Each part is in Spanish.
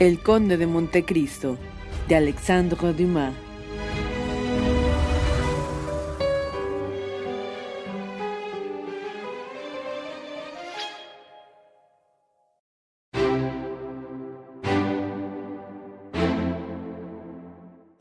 El Conde de Montecristo, de Alexandre Dumas.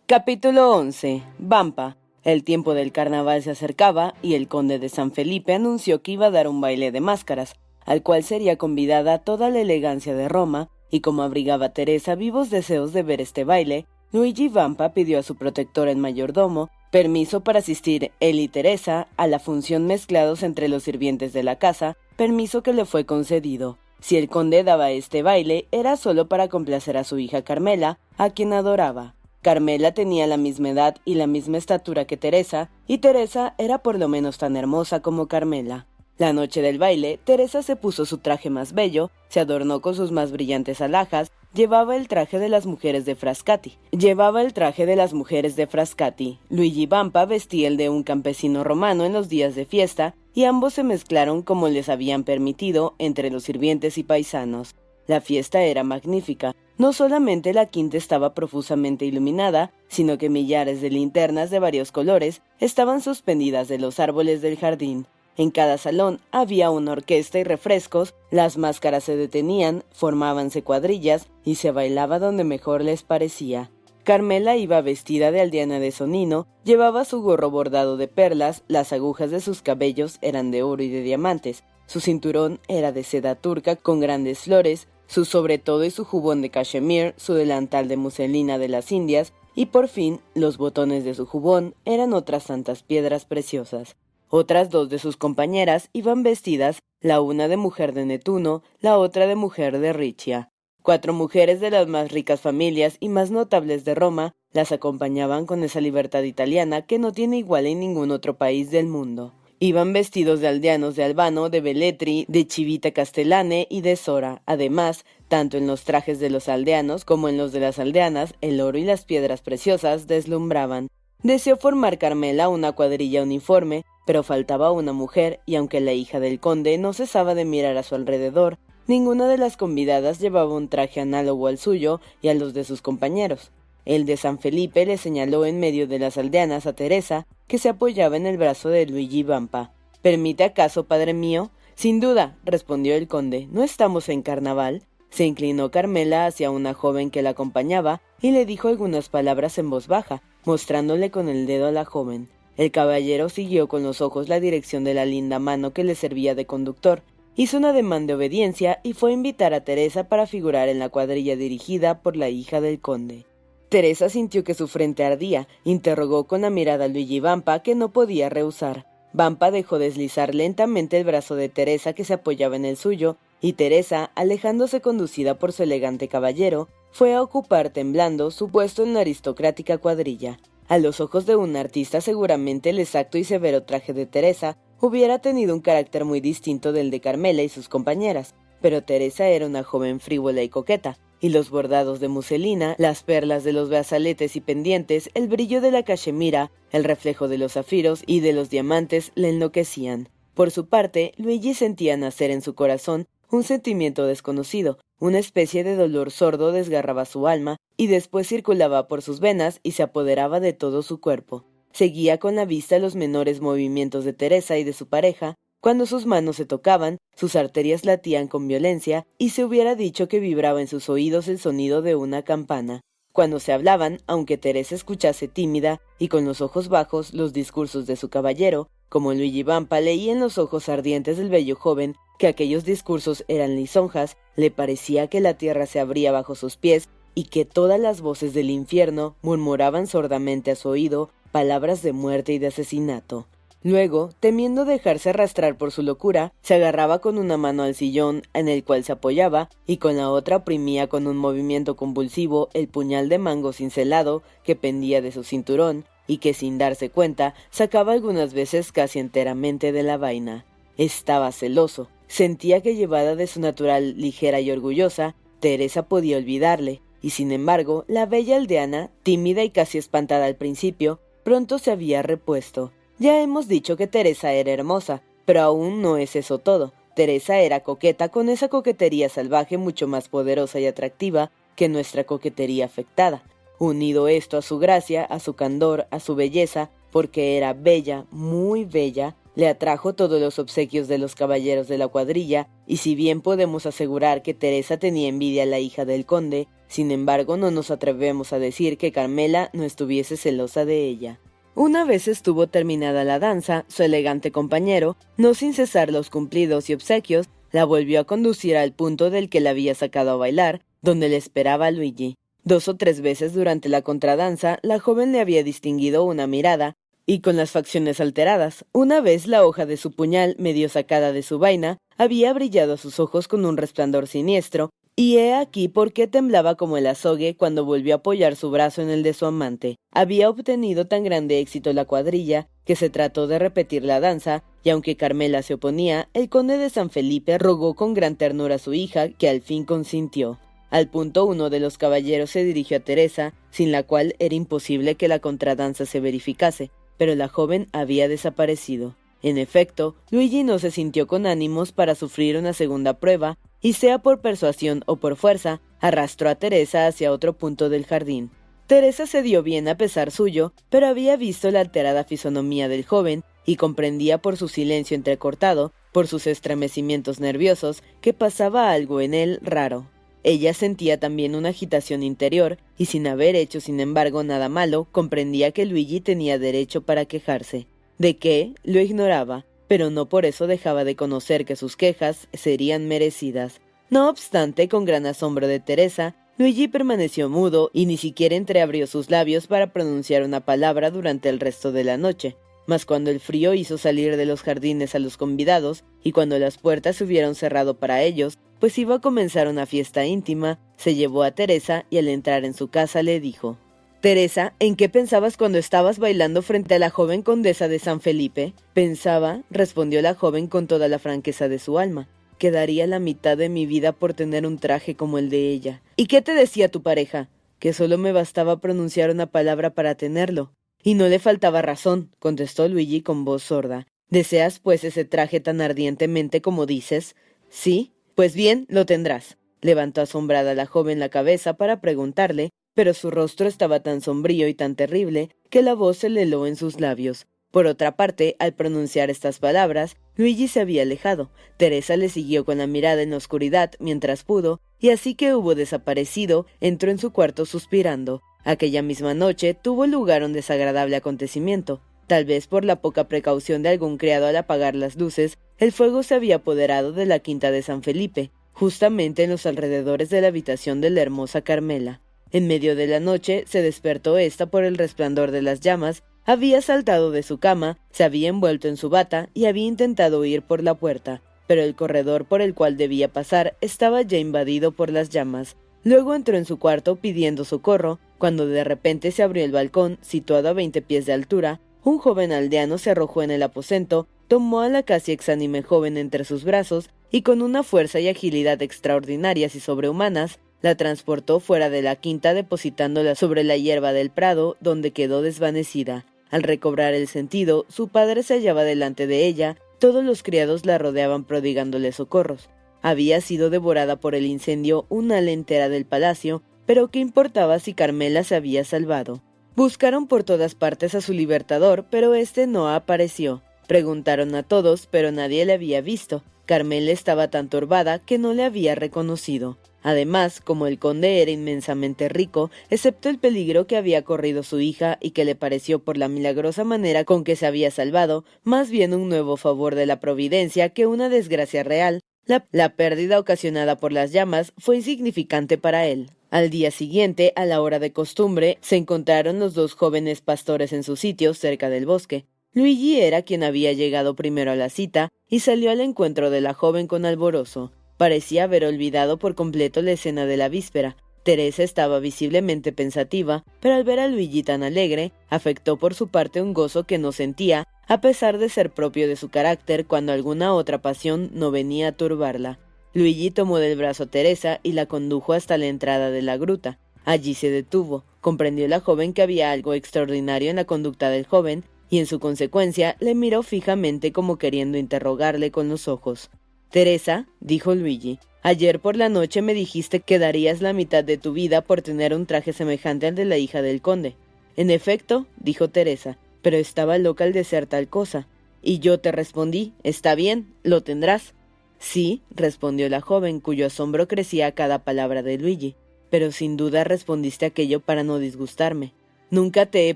Capítulo 11. Vampa. El tiempo del carnaval se acercaba y el conde de San Felipe anunció que iba a dar un baile de máscaras, al cual sería convidada toda la elegancia de Roma, y como abrigaba Teresa vivos deseos de ver este baile, Luigi Vampa pidió a su protector el mayordomo permiso para asistir él y Teresa a la función mezclados entre los sirvientes de la casa, permiso que le fue concedido. Si el conde daba este baile era solo para complacer a su hija Carmela, a quien adoraba. Carmela tenía la misma edad y la misma estatura que Teresa, y Teresa era por lo menos tan hermosa como Carmela. La noche del baile, Teresa se puso su traje más bello, se adornó con sus más brillantes alhajas, llevaba el traje de las mujeres de Frascati. Llevaba el traje de las mujeres de Frascati. Luigi Vampa vestía el de un campesino romano en los días de fiesta, y ambos se mezclaron como les habían permitido entre los sirvientes y paisanos. La fiesta era magnífica. No solamente la quinta estaba profusamente iluminada, sino que millares de linternas de varios colores estaban suspendidas de los árboles del jardín. En cada salón había una orquesta y refrescos, las máscaras se detenían, formábanse cuadrillas y se bailaba donde mejor les parecía. Carmela iba vestida de aldeana de sonino, llevaba su gorro bordado de perlas, las agujas de sus cabellos eran de oro y de diamantes, su cinturón era de seda turca con grandes flores, su sobretodo y su jubón de cachemir, su delantal de muselina de las Indias, y por fin los botones de su jubón eran otras tantas piedras preciosas. Otras dos de sus compañeras iban vestidas, la una de mujer de Netuno, la otra de mujer de Ricia. Cuatro mujeres de las más ricas familias y más notables de Roma las acompañaban con esa libertad italiana que no tiene igual en ningún otro país del mundo. Iban vestidos de aldeanos de Albano, de Belletri, de Chivita Castellane y de Sora. Además, tanto en los trajes de los aldeanos como en los de las aldeanas, el oro y las piedras preciosas deslumbraban. Deseó formar Carmela una cuadrilla uniforme, pero faltaba una mujer, y aunque la hija del conde no cesaba de mirar a su alrededor, ninguna de las convidadas llevaba un traje análogo al suyo y a los de sus compañeros. El de San Felipe le señaló en medio de las aldeanas a Teresa, que se apoyaba en el brazo de Luigi Vampa. ¿Permite acaso, padre mío? Sin duda, respondió el conde. ¿No estamos en carnaval? Se inclinó Carmela hacia una joven que la acompañaba y le dijo algunas palabras en voz baja, mostrándole con el dedo a la joven. El caballero siguió con los ojos la dirección de la linda mano que le servía de conductor, hizo una demanda de obediencia y fue a invitar a Teresa para figurar en la cuadrilla dirigida por la hija del conde. Teresa sintió que su frente ardía, interrogó con la mirada a Luigi Vampa que no podía rehusar. Vampa dejó deslizar lentamente el brazo de Teresa que se apoyaba en el suyo, y Teresa, alejándose conducida por su elegante caballero, fue a ocupar temblando su puesto en la aristocrática cuadrilla. A los ojos de un artista seguramente el exacto y severo traje de Teresa hubiera tenido un carácter muy distinto del de Carmela y sus compañeras. pero Teresa era una joven frívola y coqueta, y los bordados de muselina, las perlas de los brazaletes y pendientes, el brillo de la cachemira, el reflejo de los zafiros y de los diamantes le enloquecían. Por su parte, Luigi sentía nacer en su corazón un sentimiento desconocido, una especie de dolor sordo desgarraba su alma y después circulaba por sus venas y se apoderaba de todo su cuerpo. Seguía con la vista los menores movimientos de Teresa y de su pareja, cuando sus manos se tocaban, sus arterias latían con violencia y se hubiera dicho que vibraba en sus oídos el sonido de una campana. Cuando se hablaban, aunque Teresa escuchase tímida y con los ojos bajos los discursos de su caballero, como Luigi Vampa leía en los ojos ardientes del bello joven que aquellos discursos eran lisonjas, le parecía que la tierra se abría bajo sus pies y que todas las voces del infierno murmuraban sordamente a su oído palabras de muerte y de asesinato. Luego, temiendo dejarse arrastrar por su locura, se agarraba con una mano al sillón en el cual se apoyaba y con la otra oprimía con un movimiento convulsivo el puñal de mango cincelado que pendía de su cinturón y que sin darse cuenta sacaba algunas veces casi enteramente de la vaina. Estaba celoso, sentía que llevada de su natural ligera y orgullosa, Teresa podía olvidarle, y sin embargo, la bella aldeana, tímida y casi espantada al principio, pronto se había repuesto ya hemos dicho que Teresa era hermosa, pero aún no es eso todo. Teresa era coqueta con esa coquetería salvaje mucho más poderosa y atractiva que nuestra coquetería afectada. Unido esto a su gracia, a su candor, a su belleza, porque era bella, muy bella, le atrajo todos los obsequios de los caballeros de la cuadrilla, y si bien podemos asegurar que Teresa tenía envidia a la hija del conde, sin embargo no nos atrevemos a decir que Carmela no estuviese celosa de ella. Una vez estuvo terminada la danza, su elegante compañero, no sin cesar los cumplidos y obsequios, la volvió a conducir al punto del que la había sacado a bailar, donde le esperaba Luigi. Dos o tres veces durante la contradanza, la joven le había distinguido una mirada, y con las facciones alteradas. Una vez la hoja de su puñal, medio sacada de su vaina, había brillado sus ojos con un resplandor siniestro, y he aquí por qué temblaba como el azogue cuando volvió a apoyar su brazo en el de su amante. Había obtenido tan grande éxito la cuadrilla que se trató de repetir la danza, y aunque Carmela se oponía, el conde de San Felipe rogó con gran ternura a su hija, que al fin consintió. Al punto uno de los caballeros se dirigió a Teresa, sin la cual era imposible que la contradanza se verificase, pero la joven había desaparecido. En efecto, Luigi no se sintió con ánimos para sufrir una segunda prueba, y sea por persuasión o por fuerza, arrastró a Teresa hacia otro punto del jardín. Teresa se dio bien a pesar suyo, pero había visto la alterada fisonomía del joven y comprendía por su silencio entrecortado, por sus estremecimientos nerviosos, que pasaba algo en él raro. Ella sentía también una agitación interior, y sin haber hecho sin embargo nada malo, comprendía que Luigi tenía derecho para quejarse. ¿De qué? Lo ignoraba, pero no por eso dejaba de conocer que sus quejas serían merecidas. No obstante, con gran asombro de Teresa, Luigi permaneció mudo y ni siquiera entreabrió sus labios para pronunciar una palabra durante el resto de la noche. Mas cuando el frío hizo salir de los jardines a los convidados, y cuando las puertas se hubieron cerrado para ellos, pues iba a comenzar una fiesta íntima, se llevó a Teresa y al entrar en su casa le dijo Teresa, ¿en qué pensabas cuando estabas bailando frente a la joven condesa de San Felipe? Pensaba, respondió la joven con toda la franqueza de su alma, que daría la mitad de mi vida por tener un traje como el de ella. ¿Y qué te decía tu pareja? Que solo me bastaba pronunciar una palabra para tenerlo. Y no le faltaba razón, contestó Luigi con voz sorda. ¿Deseas, pues, ese traje tan ardientemente como dices? Sí. Pues bien, lo tendrás. Levantó asombrada la joven la cabeza para preguntarle pero su rostro estaba tan sombrío y tan terrible que la voz se le heló en sus labios. Por otra parte, al pronunciar estas palabras, Luigi se había alejado. Teresa le siguió con la mirada en la oscuridad mientras pudo, y así que hubo desaparecido, entró en su cuarto suspirando. Aquella misma noche tuvo lugar un desagradable acontecimiento. Tal vez por la poca precaución de algún criado al apagar las luces, el fuego se había apoderado de la quinta de San Felipe, justamente en los alrededores de la habitación de la hermosa Carmela. En medio de la noche se despertó ésta por el resplandor de las llamas, había saltado de su cama, se había envuelto en su bata y había intentado huir por la puerta, pero el corredor por el cual debía pasar estaba ya invadido por las llamas. Luego entró en su cuarto pidiendo socorro, cuando de repente se abrió el balcón, situado a veinte pies de altura, un joven aldeano se arrojó en el aposento, tomó a la casi exánime joven entre sus brazos y con una fuerza y agilidad extraordinarias y sobrehumanas, la transportó fuera de la quinta depositándola sobre la hierba del prado, donde quedó desvanecida. Al recobrar el sentido, su padre se hallaba delante de ella, todos los criados la rodeaban prodigándole socorros. Había sido devorada por el incendio una ala entera del palacio, pero qué importaba si Carmela se había salvado. Buscaron por todas partes a su libertador, pero éste no apareció. Preguntaron a todos, pero nadie le había visto. Carmela estaba tan turbada que no le había reconocido. Además, como el conde era inmensamente rico, excepto el peligro que había corrido su hija y que le pareció por la milagrosa manera con que se había salvado, más bien un nuevo favor de la providencia que una desgracia real, la, la pérdida ocasionada por las llamas fue insignificante para él. Al día siguiente, a la hora de costumbre, se encontraron los dos jóvenes pastores en su sitio cerca del bosque. Luigi era quien había llegado primero a la cita y salió al encuentro de la joven con alborozo. Parecía haber olvidado por completo la escena de la víspera. Teresa estaba visiblemente pensativa, pero al ver a Luigi tan alegre, afectó por su parte un gozo que no sentía, a pesar de ser propio de su carácter cuando alguna otra pasión no venía a turbarla. Luigi tomó del brazo a Teresa y la condujo hasta la entrada de la gruta. Allí se detuvo, comprendió la joven que había algo extraordinario en la conducta del joven, y en su consecuencia le miró fijamente como queriendo interrogarle con los ojos. Teresa, dijo Luigi, ayer por la noche me dijiste que darías la mitad de tu vida por tener un traje semejante al de la hija del conde. En efecto, dijo Teresa, pero estaba loca al desear tal cosa. Y yo te respondí, está bien, lo tendrás. Sí, respondió la joven, cuyo asombro crecía a cada palabra de Luigi, pero sin duda respondiste aquello para no disgustarme. Nunca te he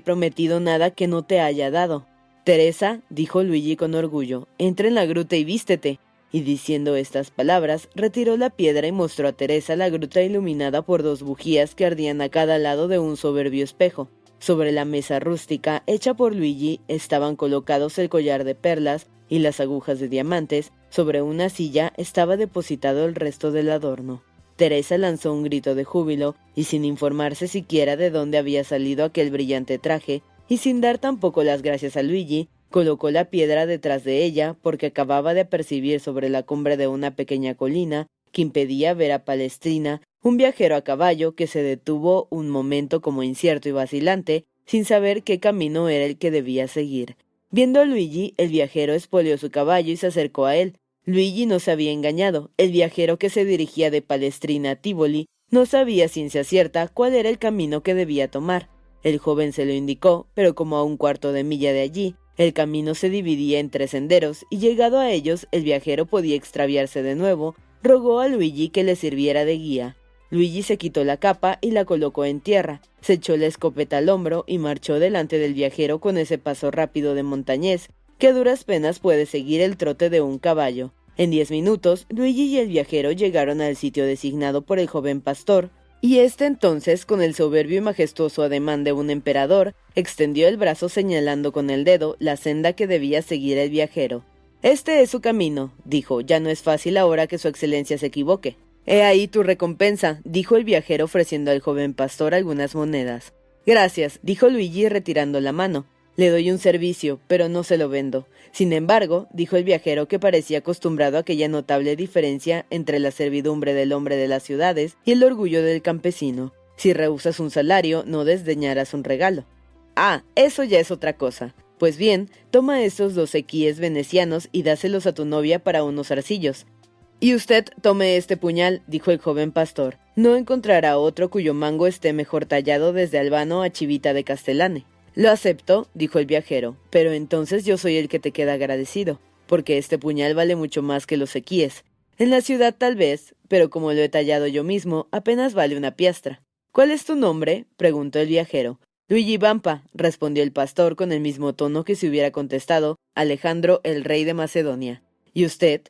prometido nada que no te haya dado. Teresa, dijo Luigi con orgullo, entra en la gruta y vístete y diciendo estas palabras, retiró la piedra y mostró a Teresa la gruta iluminada por dos bujías que ardían a cada lado de un soberbio espejo. Sobre la mesa rústica, hecha por Luigi, estaban colocados el collar de perlas y las agujas de diamantes, sobre una silla estaba depositado el resto del adorno. Teresa lanzó un grito de júbilo, y sin informarse siquiera de dónde había salido aquel brillante traje, y sin dar tampoco las gracias a Luigi, Colocó la piedra detrás de ella porque acababa de apercibir sobre la cumbre de una pequeña colina que impedía ver a Palestrina un viajero a caballo que se detuvo un momento como incierto y vacilante, sin saber qué camino era el que debía seguir. Viendo a Luigi, el viajero espolió su caballo y se acercó a él. Luigi no se había engañado. El viajero que se dirigía de Palestrina a Tivoli no sabía ciencia cierta cuál era el camino que debía tomar. El joven se lo indicó, pero como a un cuarto de milla de allí, el camino se dividía en tres senderos y llegado a ellos el viajero podía extraviarse de nuevo, rogó a Luigi que le sirviera de guía. Luigi se quitó la capa y la colocó en tierra, se echó la escopeta al hombro y marchó delante del viajero con ese paso rápido de montañés que duras penas puede seguir el trote de un caballo. En diez minutos, Luigi y el viajero llegaron al sitio designado por el joven pastor, y éste entonces, con el soberbio y majestuoso ademán de un emperador, extendió el brazo señalando con el dedo la senda que debía seguir el viajero. Este es su camino, dijo, ya no es fácil ahora que su excelencia se equivoque. He ahí tu recompensa, dijo el viajero ofreciendo al joven pastor algunas monedas. Gracias, dijo Luigi retirando la mano. Le doy un servicio, pero no se lo vendo. Sin embargo, dijo el viajero que parecía acostumbrado a aquella notable diferencia entre la servidumbre del hombre de las ciudades y el orgullo del campesino. Si rehusas un salario, no desdeñarás un regalo. Ah, eso ya es otra cosa. Pues bien, toma esos dos equíes venecianos y dáselos a tu novia para unos arcillos. Y usted tome este puñal, dijo el joven pastor. No encontrará otro cuyo mango esté mejor tallado desde Albano a Chivita de Castellane. Lo acepto, dijo el viajero, pero entonces yo soy el que te queda agradecido, porque este puñal vale mucho más que los equíes. En la ciudad tal vez, pero como lo he tallado yo mismo, apenas vale una piastra. ¿Cuál es tu nombre? preguntó el viajero. Luigi Vampa, respondió el pastor con el mismo tono que si hubiera contestado Alejandro el rey de Macedonia. ¿Y usted?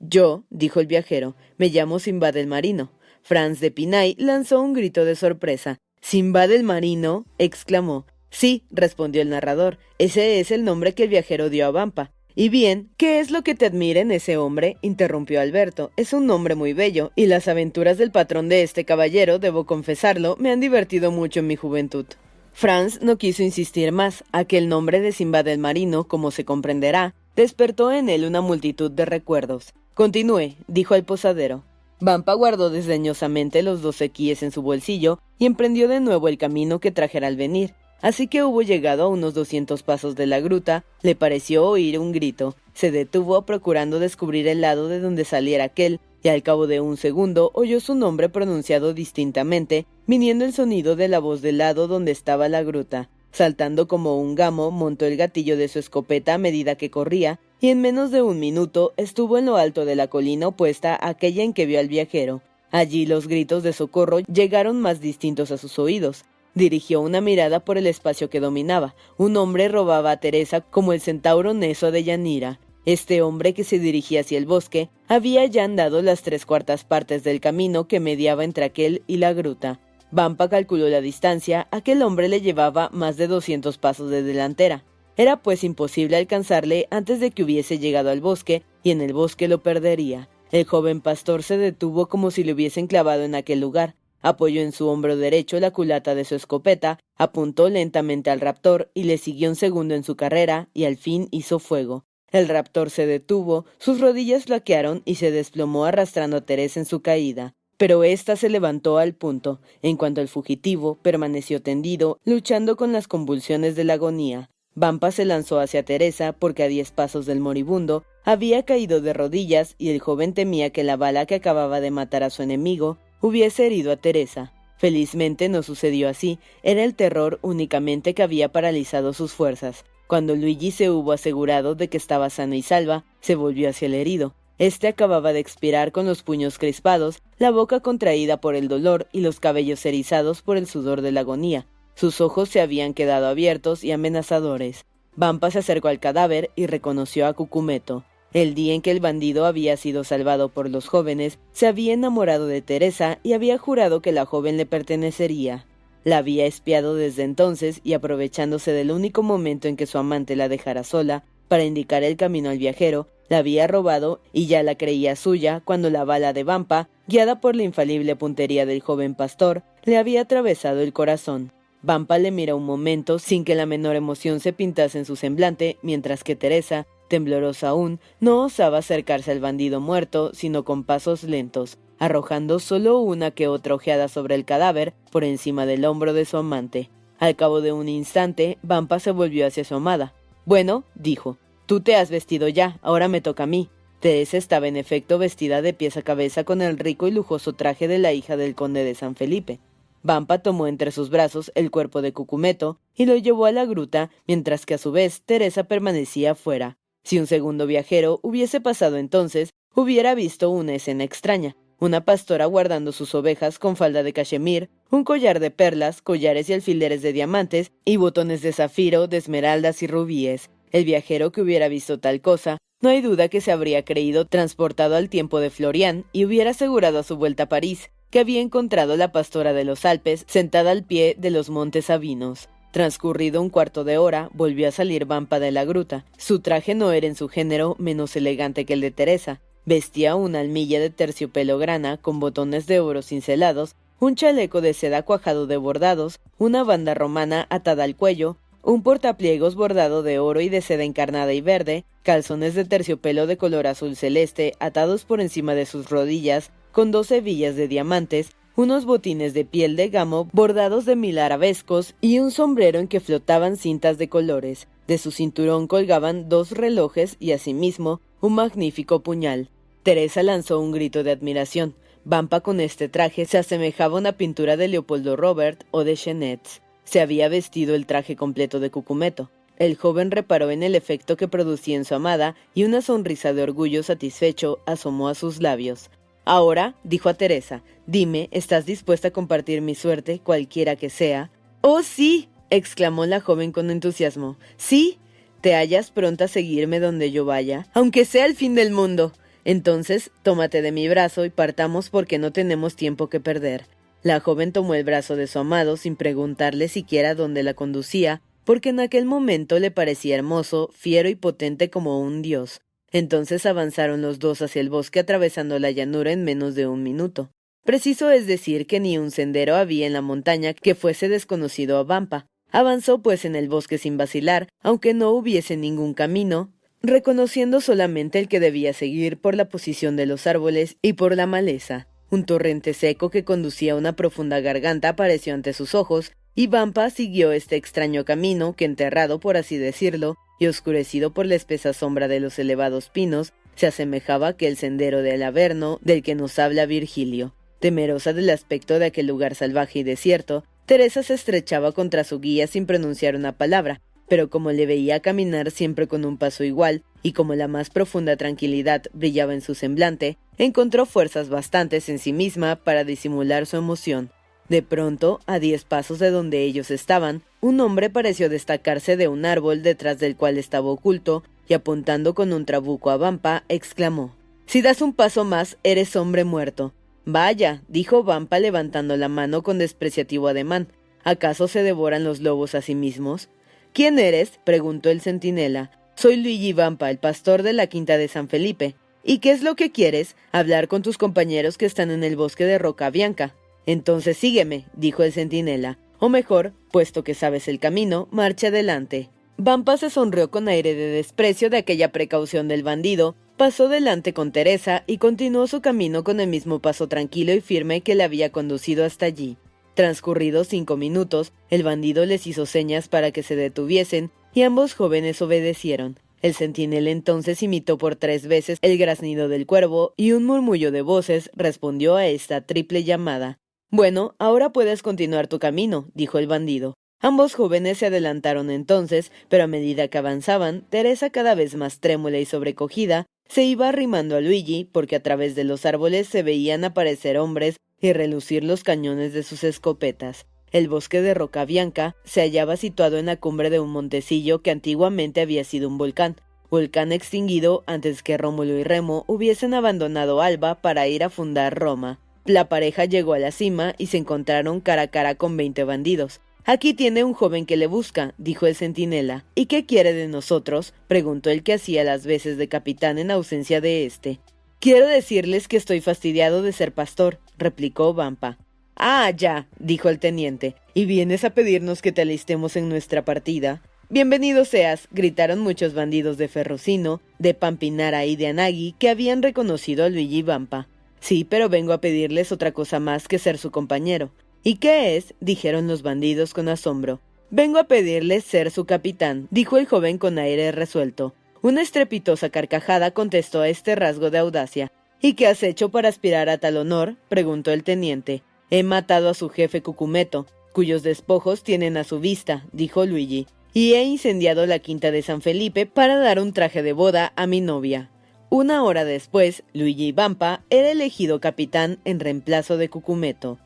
Yo, dijo el viajero, me llamo Simbad el Marino. Franz de Pinay lanzó un grito de sorpresa. Simbad el Marino, exclamó. Sí, respondió el narrador, ese es el nombre que el viajero dio a Vampa. Y bien, ¿qué es lo que te admira en ese hombre? interrumpió Alberto. Es un nombre muy bello, y las aventuras del patrón de este caballero, debo confesarlo, me han divertido mucho en mi juventud. Franz no quiso insistir más. Aquel nombre de Simba del Marino, como se comprenderá, despertó en él una multitud de recuerdos. Continúe, dijo el posadero. Vampa guardó desdeñosamente los dos sequíes en su bolsillo y emprendió de nuevo el camino que trajera al venir. Así que hubo llegado a unos doscientos pasos de la gruta, le pareció oír un grito. Se detuvo procurando descubrir el lado de donde saliera aquel, y al cabo de un segundo oyó su nombre pronunciado distintamente, viniendo el sonido de la voz del lado donde estaba la gruta. Saltando como un gamo, montó el gatillo de su escopeta a medida que corría, y en menos de un minuto estuvo en lo alto de la colina opuesta a aquella en que vio al viajero. Allí los gritos de socorro llegaron más distintos a sus oídos. Dirigió una mirada por el espacio que dominaba. Un hombre robaba a Teresa como el centauro Neso de Yanira. Este hombre que se dirigía hacia el bosque había ya andado las tres cuartas partes del camino que mediaba entre aquel y la gruta. Vampa calculó la distancia, aquel hombre le llevaba más de doscientos pasos de delantera. Era pues imposible alcanzarle antes de que hubiese llegado al bosque, y en el bosque lo perdería. El joven pastor se detuvo como si le hubiesen clavado en aquel lugar. Apoyó en su hombro derecho la culata de su escopeta, apuntó lentamente al raptor y le siguió un segundo en su carrera, y al fin hizo fuego. El raptor se detuvo, sus rodillas flaquearon y se desplomó arrastrando a Teresa en su caída. Pero ésta se levantó al punto, en cuanto el fugitivo permaneció tendido, luchando con las convulsiones de la agonía. Vampa se lanzó hacia Teresa porque a diez pasos del moribundo había caído de rodillas y el joven temía que la bala que acababa de matar a su enemigo hubiese herido a Teresa. Felizmente no sucedió así, era el terror únicamente que había paralizado sus fuerzas. Cuando Luigi se hubo asegurado de que estaba sano y salva, se volvió hacia el herido. Este acababa de expirar con los puños crispados, la boca contraída por el dolor y los cabellos erizados por el sudor de la agonía. Sus ojos se habían quedado abiertos y amenazadores. Vampa se acercó al cadáver y reconoció a Cucumeto. El día en que el bandido había sido salvado por los jóvenes, se había enamorado de Teresa y había jurado que la joven le pertenecería. La había espiado desde entonces y aprovechándose del único momento en que su amante la dejara sola, para indicar el camino al viajero, la había robado y ya la creía suya cuando la bala de Vampa, guiada por la infalible puntería del joven pastor, le había atravesado el corazón. Vampa le mira un momento sin que la menor emoción se pintase en su semblante, mientras que Teresa, temblorosa aún, no osaba acercarse al bandido muerto, sino con pasos lentos, arrojando solo una que otra ojeada sobre el cadáver por encima del hombro de su amante. Al cabo de un instante, Vampa se volvió hacia su amada. Bueno, dijo, tú te has vestido ya, ahora me toca a mí. Teresa estaba en efecto vestida de pies a cabeza con el rico y lujoso traje de la hija del conde de San Felipe. Vampa tomó entre sus brazos el cuerpo de Cucumeto y lo llevó a la gruta, mientras que a su vez Teresa permanecía afuera. Si un segundo viajero hubiese pasado entonces, hubiera visto una escena extraña una pastora guardando sus ovejas con falda de cachemir, un collar de perlas, collares y alfileres de diamantes, y botones de zafiro, de esmeraldas y rubíes. El viajero que hubiera visto tal cosa, no hay duda que se habría creído transportado al tiempo de Florian y hubiera asegurado a su vuelta a París que había encontrado la pastora de los Alpes sentada al pie de los montes Sabinos. Transcurrido un cuarto de hora, volvió a salir Vampa de la gruta. Su traje no era en su género menos elegante que el de Teresa, Vestía una almilla de terciopelo grana con botones de oro cincelados, un chaleco de seda cuajado de bordados, una banda romana atada al cuello, un portapliegos bordado de oro y de seda encarnada y verde, calzones de terciopelo de color azul celeste atados por encima de sus rodillas, con dos hebillas de diamantes, unos botines de piel de gamo bordados de mil arabescos y un sombrero en que flotaban cintas de colores. De su cinturón colgaban dos relojes y asimismo un magnífico puñal. Teresa lanzó un grito de admiración. Vampa con este traje se asemejaba a una pintura de Leopoldo Robert o de Chenet. Se había vestido el traje completo de Cucumeto. El joven reparó en el efecto que producía en su amada y una sonrisa de orgullo satisfecho asomó a sus labios. Ahora, dijo a Teresa, dime, ¿estás dispuesta a compartir mi suerte, cualquiera que sea? Oh, sí, exclamó la joven con entusiasmo. Sí, te hallas pronta a seguirme donde yo vaya, aunque sea el fin del mundo. Entonces, tómate de mi brazo y partamos porque no tenemos tiempo que perder. La joven tomó el brazo de su amado sin preguntarle siquiera dónde la conducía, porque en aquel momento le parecía hermoso, fiero y potente como un dios. Entonces avanzaron los dos hacia el bosque atravesando la llanura en menos de un minuto. Preciso es decir que ni un sendero había en la montaña que fuese desconocido a Vampa. Avanzó pues en el bosque sin vacilar, aunque no hubiese ningún camino, reconociendo solamente el que debía seguir por la posición de los árboles y por la maleza. Un torrente seco que conducía a una profunda garganta apareció ante sus ojos, y Vampa siguió este extraño camino que, enterrado por así decirlo, y oscurecido por la espesa sombra de los elevados pinos, se asemejaba que el sendero del Averno del que nos habla Virgilio. Temerosa del aspecto de aquel lugar salvaje y desierto, Teresa se estrechaba contra su guía sin pronunciar una palabra, pero como le veía caminar siempre con un paso igual, y como la más profunda tranquilidad brillaba en su semblante, encontró fuerzas bastantes en sí misma para disimular su emoción. De pronto, a diez pasos de donde ellos estaban, un hombre pareció destacarse de un árbol detrás del cual estaba oculto, y apuntando con un trabuco a Vampa, exclamó Si das un paso más, eres hombre muerto. Vaya, dijo Vampa levantando la mano con despreciativo ademán. ¿Acaso se devoran los lobos a sí mismos? ¿Quién eres? preguntó el centinela. Soy Luigi Vampa, el pastor de la quinta de San Felipe. ¿Y qué es lo que quieres? Hablar con tus compañeros que están en el bosque de Roca Bianca. Entonces sígueme, dijo el centinela. O mejor, puesto que sabes el camino, marcha adelante. Vampa se sonrió con aire de desprecio de aquella precaución del bandido, pasó delante con Teresa y continuó su camino con el mismo paso tranquilo y firme que le había conducido hasta allí. Transcurridos cinco minutos, el bandido les hizo señas para que se detuviesen, y ambos jóvenes obedecieron. El centinela entonces imitó por tres veces el graznido del cuervo, y un murmullo de voces respondió a esta triple llamada. Bueno, ahora puedes continuar tu camino, dijo el bandido. Ambos jóvenes se adelantaron entonces, pero a medida que avanzaban, Teresa cada vez más trémula y sobrecogida, se iba arrimando a Luigi, porque a través de los árboles se veían aparecer hombres y relucir los cañones de sus escopetas. El bosque de Roca Bianca se hallaba situado en la cumbre de un montecillo que antiguamente había sido un volcán, volcán extinguido antes que Rómulo y Remo hubiesen abandonado Alba para ir a fundar Roma. La pareja llegó a la cima y se encontraron cara a cara con veinte bandidos. Aquí tiene un joven que le busca, dijo el centinela. ¿Y qué quiere de nosotros? preguntó el que hacía las veces de capitán en ausencia de éste. Quiero decirles que estoy fastidiado de ser pastor, replicó Vampa. Ah, ya, dijo el teniente, ¿y vienes a pedirnos que te alistemos en nuestra partida? Bienvenido seas, gritaron muchos bandidos de Ferrocino, de Pampinara y de Anagui que habían reconocido a Luigi Vampa. Sí, pero vengo a pedirles otra cosa más que ser su compañero. ¿Y qué es? dijeron los bandidos con asombro. Vengo a pedirles ser su capitán, dijo el joven con aire resuelto. Una estrepitosa carcajada contestó a este rasgo de audacia. ¿Y qué has hecho para aspirar a tal honor? preguntó el teniente. He matado a su jefe Cucumeto, cuyos despojos tienen a su vista, dijo Luigi, y he incendiado la quinta de San Felipe para dar un traje de boda a mi novia. Una hora después, Luigi Vampa era elegido capitán en reemplazo de Cucumeto.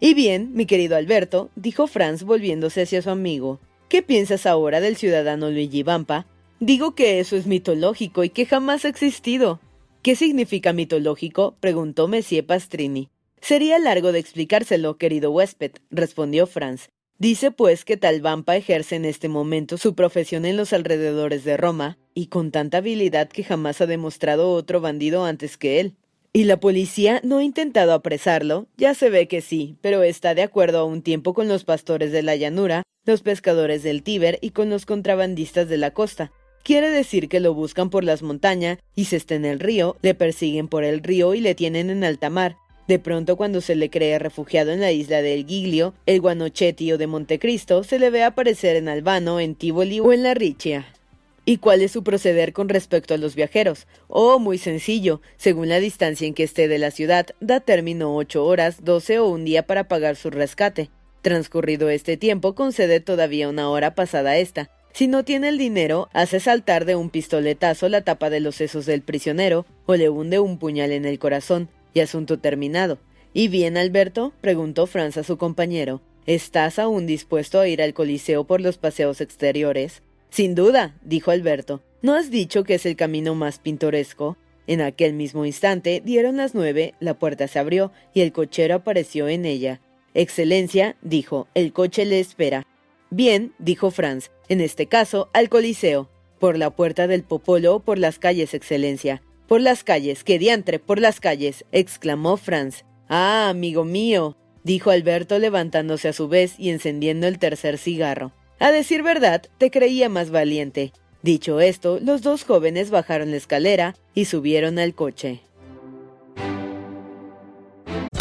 Y bien, mi querido Alberto, dijo Franz volviéndose hacia su amigo, ¿qué piensas ahora del ciudadano Luigi Vampa? Digo que eso es mitológico y que jamás ha existido. ¿Qué significa mitológico? preguntó Monsieur Pastrini. Sería largo de explicárselo, querido huésped, respondió Franz. Dice pues que tal Vampa ejerce en este momento su profesión en los alrededores de Roma, y con tanta habilidad que jamás ha demostrado otro bandido antes que él. ¿Y la policía no ha intentado apresarlo? Ya se ve que sí, pero está de acuerdo a un tiempo con los pastores de la llanura, los pescadores del Tíber y con los contrabandistas de la costa. Quiere decir que lo buscan por las montañas y si está en el río, le persiguen por el río y le tienen en alta mar. De pronto, cuando se le cree refugiado en la isla del Giglio, el Guanochetti o de Montecristo, se le ve aparecer en Albano, en Tivoli o en la Riccia. ¿Y cuál es su proceder con respecto a los viajeros? Oh, muy sencillo. Según la distancia en que esté de la ciudad, da término ocho horas, doce o un día para pagar su rescate. Transcurrido este tiempo, concede todavía una hora pasada esta. Si no tiene el dinero, hace saltar de un pistoletazo la tapa de los sesos del prisionero o le hunde un puñal en el corazón, y asunto terminado. ¿Y bien, Alberto? preguntó Franz a su compañero. ¿Estás aún dispuesto a ir al Coliseo por los paseos exteriores? Sin duda, dijo Alberto. ¿No has dicho que es el camino más pintoresco? En aquel mismo instante dieron las nueve, la puerta se abrió y el cochero apareció en ella. Excelencia, dijo, el coche le espera. Bien, dijo Franz, en este caso, al Coliseo. Por la puerta del Popolo, por las calles, Excelencia. Por las calles, que diantre, por las calles, exclamó Franz. Ah, amigo mío, dijo Alberto levantándose a su vez y encendiendo el tercer cigarro. A decir verdad, te creía más valiente. Dicho esto, los dos jóvenes bajaron la escalera y subieron al coche.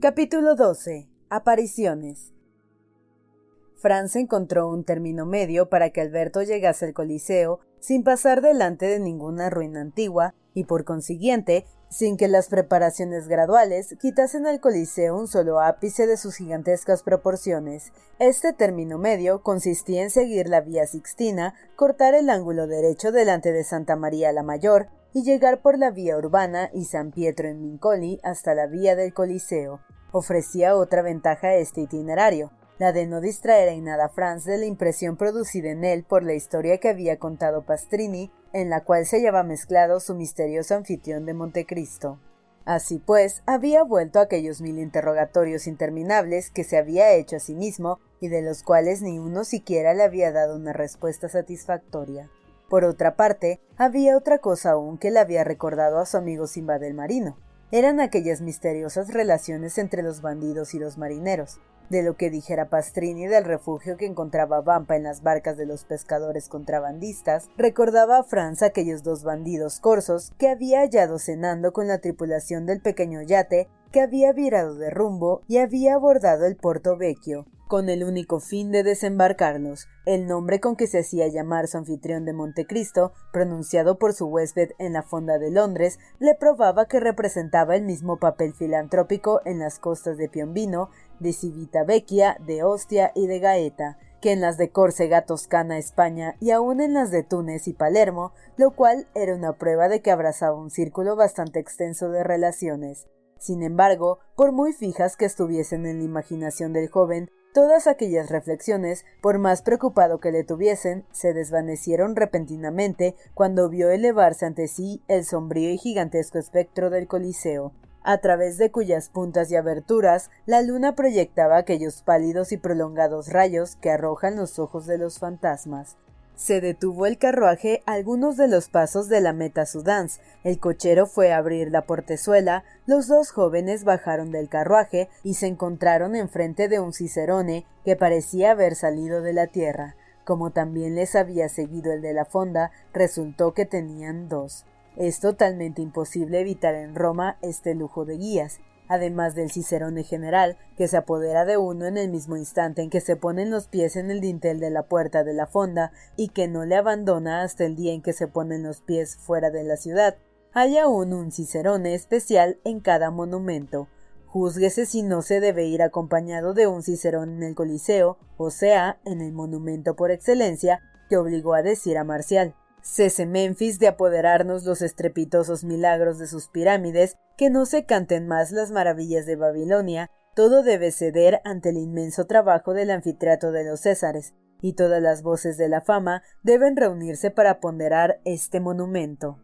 Capítulo 12. Apariciones. Franz encontró un término medio para que Alberto llegase al Coliseo sin pasar delante de ninguna ruina antigua y por consiguiente sin que las preparaciones graduales quitasen al Coliseo un solo ápice de sus gigantescas proporciones. Este término medio consistía en seguir la vía Sixtina, cortar el ángulo derecho delante de Santa María la Mayor y llegar por la vía urbana y San Pietro en Mincoli hasta la vía del Coliseo. Ofrecía otra ventaja a este itinerario, la de no distraer en nada a Franz de la impresión producida en él por la historia que había contado Pastrini, en la cual se hallaba mezclado su misterioso anfitrión de Montecristo. Así pues, había vuelto a aquellos mil interrogatorios interminables que se había hecho a sí mismo y de los cuales ni uno siquiera le había dado una respuesta satisfactoria. Por otra parte, había otra cosa aún que le había recordado a su amigo Simba del Marino. Eran aquellas misteriosas relaciones entre los bandidos y los marineros, de lo que dijera Pastrini del refugio que encontraba Vampa en las barcas de los pescadores contrabandistas, recordaba a Franz aquellos dos bandidos corsos que había hallado cenando con la tripulación del pequeño yate que había virado de rumbo y había abordado el Porto Vecchio, con el único fin de desembarcarlos. El nombre con que se hacía llamar su anfitrión de Montecristo, pronunciado por su huésped en la fonda de Londres, le probaba que representaba el mismo papel filantrópico en las costas de Piombino, de Civitavecchia, de Ostia y de Gaeta, que en las de Córcega, Toscana, España y aun en las de Túnez y Palermo, lo cual era una prueba de que abrazaba un círculo bastante extenso de relaciones. Sin embargo, por muy fijas que estuviesen en la imaginación del joven, Todas aquellas reflexiones, por más preocupado que le tuviesen, se desvanecieron repentinamente cuando vio elevarse ante sí el sombrío y gigantesco espectro del Coliseo, a través de cuyas puntas y aberturas la luna proyectaba aquellos pálidos y prolongados rayos que arrojan los ojos de los fantasmas. Se detuvo el carruaje a algunos de los pasos de la meta Sudans. El cochero fue a abrir la portezuela, los dos jóvenes bajaron del carruaje y se encontraron enfrente de un cicerone que parecía haber salido de la tierra. Como también les había seguido el de la fonda, resultó que tenían dos. Es totalmente imposible evitar en Roma este lujo de guías, además del cicerone general, que se apodera de uno en el mismo instante en que se ponen los pies en el dintel de la puerta de la fonda y que no le abandona hasta el día en que se ponen los pies fuera de la ciudad. Hay aún un cicerone especial en cada monumento. Júzguese si no se debe ir acompañado de un cicerón en el Coliseo, o sea, en el monumento por excelencia, que obligó a decir a Marcial. Cese Memphis de apoderarnos los estrepitosos milagros de sus pirámides, que no se canten más las maravillas de Babilonia, todo debe ceder ante el inmenso trabajo del anfiteatro de los Césares, y todas las voces de la fama deben reunirse para ponderar este monumento.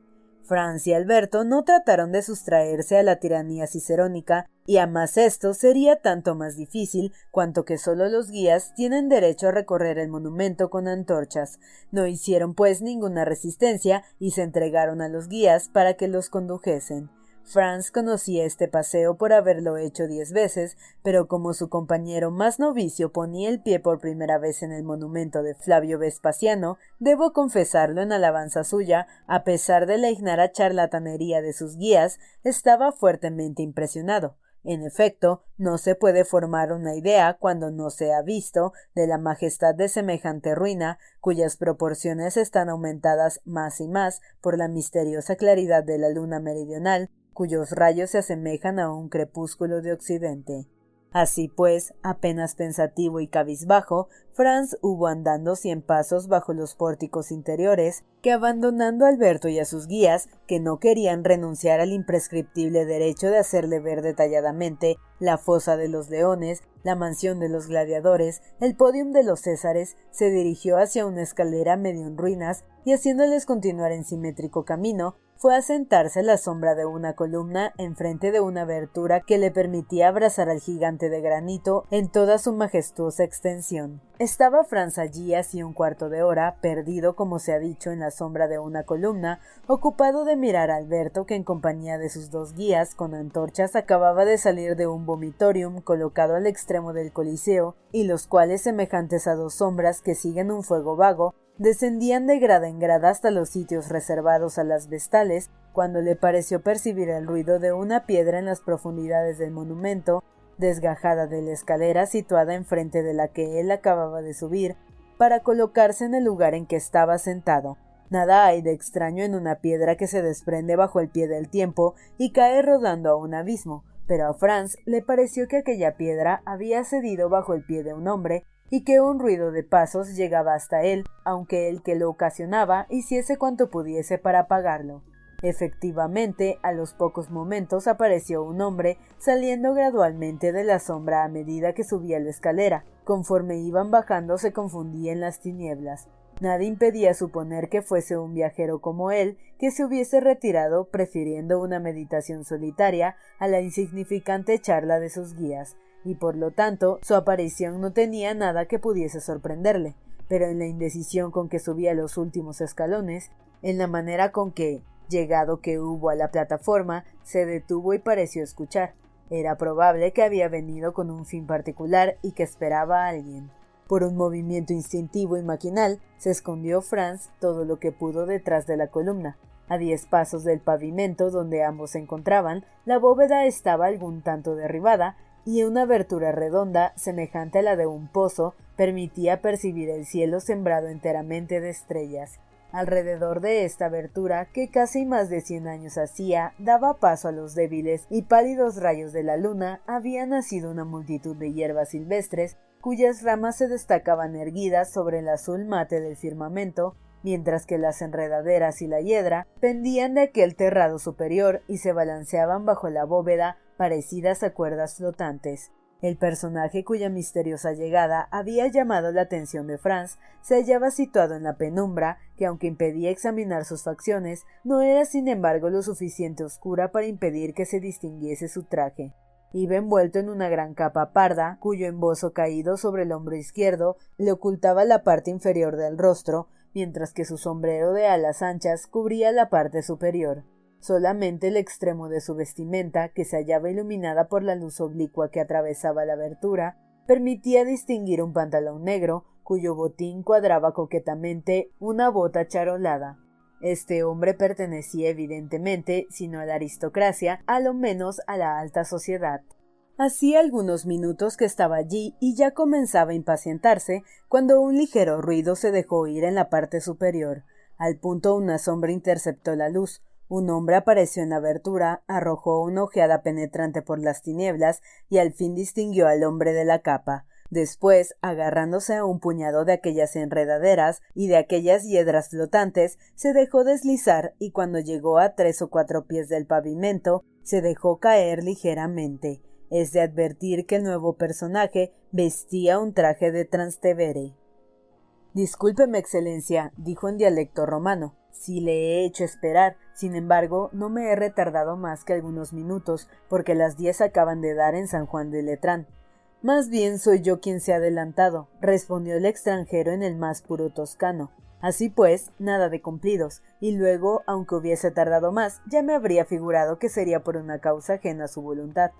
Francia y Alberto no trataron de sustraerse a la tiranía cicerónica, y a más esto sería tanto más difícil cuanto que solo los guías tienen derecho a recorrer el monumento con antorchas. No hicieron pues ninguna resistencia y se entregaron a los guías para que los condujesen. Franz conocía este paseo por haberlo hecho diez veces, pero como su compañero más novicio ponía el pie por primera vez en el monumento de Flavio Vespasiano, debo confesarlo en alabanza suya, a pesar de la ignara charlatanería de sus guías, estaba fuertemente impresionado. En efecto, no se puede formar una idea cuando no se ha visto de la majestad de semejante ruina, cuyas proporciones están aumentadas más y más por la misteriosa claridad de la luna meridional, cuyos rayos se asemejan a un crepúsculo de occidente. Así pues, apenas pensativo y cabizbajo, Franz hubo andando cien pasos bajo los pórticos interiores, que abandonando a Alberto y a sus guías, que no querían renunciar al imprescriptible derecho de hacerle ver detalladamente la fosa de los leones, la mansión de los gladiadores, el podium de los Césares, se dirigió hacia una escalera medio en ruinas y haciéndoles continuar en simétrico camino, fue a sentarse a la sombra de una columna enfrente de una abertura que le permitía abrazar al gigante de granito en toda su majestuosa extensión. Estaba Franz allí hacía un cuarto de hora, perdido como se ha dicho en la sombra de una columna, ocupado de mirar a Alberto que en compañía de sus dos guías con antorchas acababa de salir de un vomitorium colocado al extremo del coliseo y los cuales semejantes a dos sombras que siguen un fuego vago Descendían de grada en grada hasta los sitios reservados a las vestales, cuando le pareció percibir el ruido de una piedra en las profundidades del monumento, desgajada de la escalera situada enfrente de la que él acababa de subir, para colocarse en el lugar en que estaba sentado. Nada hay de extraño en una piedra que se desprende bajo el pie del tiempo y cae rodando a un abismo, pero a Franz le pareció que aquella piedra había cedido bajo el pie de un hombre y que un ruido de pasos llegaba hasta él, aunque el que lo ocasionaba hiciese cuanto pudiese para apagarlo. Efectivamente, a los pocos momentos apareció un hombre saliendo gradualmente de la sombra a medida que subía la escalera. Conforme iban bajando se confundía en las tinieblas. Nada impedía suponer que fuese un viajero como él, que se hubiese retirado prefiriendo una meditación solitaria a la insignificante charla de sus guías, y por lo tanto su aparición no tenía nada que pudiese sorprenderle, pero en la indecisión con que subía los últimos escalones, en la manera con que, llegado que hubo a la plataforma, se detuvo y pareció escuchar. Era probable que había venido con un fin particular y que esperaba a alguien. Por un movimiento instintivo y maquinal, se escondió Franz todo lo que pudo detrás de la columna. A diez pasos del pavimento donde ambos se encontraban, la bóveda estaba algún tanto derribada y una abertura redonda, semejante a la de un pozo, permitía percibir el cielo sembrado enteramente de estrellas. Alrededor de esta abertura, que casi más de cien años hacía, daba paso a los débiles y pálidos rayos de la luna, había nacido una multitud de hierbas silvestres, cuyas ramas se destacaban erguidas sobre el azul mate del firmamento, mientras que las enredaderas y la hiedra pendían de aquel terrado superior y se balanceaban bajo la bóveda parecidas a cuerdas flotantes. El personaje cuya misteriosa llegada había llamado la atención de Franz se hallaba situado en la penumbra, que aunque impedía examinar sus facciones, no era sin embargo lo suficiente oscura para impedir que se distinguiese su traje. Iba envuelto en una gran capa parda, cuyo embozo caído sobre el hombro izquierdo le ocultaba la parte inferior del rostro, mientras que su sombrero de alas anchas cubría la parte superior. Solamente el extremo de su vestimenta, que se hallaba iluminada por la luz oblicua que atravesaba la abertura, permitía distinguir un pantalón negro, cuyo botín cuadraba coquetamente una bota charolada. Este hombre pertenecía evidentemente, si no a la aristocracia, a lo menos a la alta sociedad. Hacía algunos minutos que estaba allí y ya comenzaba a impacientarse cuando un ligero ruido se dejó oír en la parte superior. Al punto una sombra interceptó la luz. Un hombre apareció en la abertura, arrojó una ojeada penetrante por las tinieblas y al fin distinguió al hombre de la capa. Después, agarrándose a un puñado de aquellas enredaderas y de aquellas hiedras flotantes, se dejó deslizar y cuando llegó a tres o cuatro pies del pavimento, se dejó caer ligeramente. Es de advertir que el nuevo personaje vestía un traje de Transtevere. Discúlpeme, Excelencia, dijo en dialecto romano. Si le he hecho esperar, sin embargo, no me he retardado más que algunos minutos, porque las diez acaban de dar en San Juan de Letrán. Más bien soy yo quien se ha adelantado, respondió el extranjero en el más puro toscano. Así pues, nada de cumplidos, y luego, aunque hubiese tardado más, ya me habría figurado que sería por una causa ajena a su voluntad.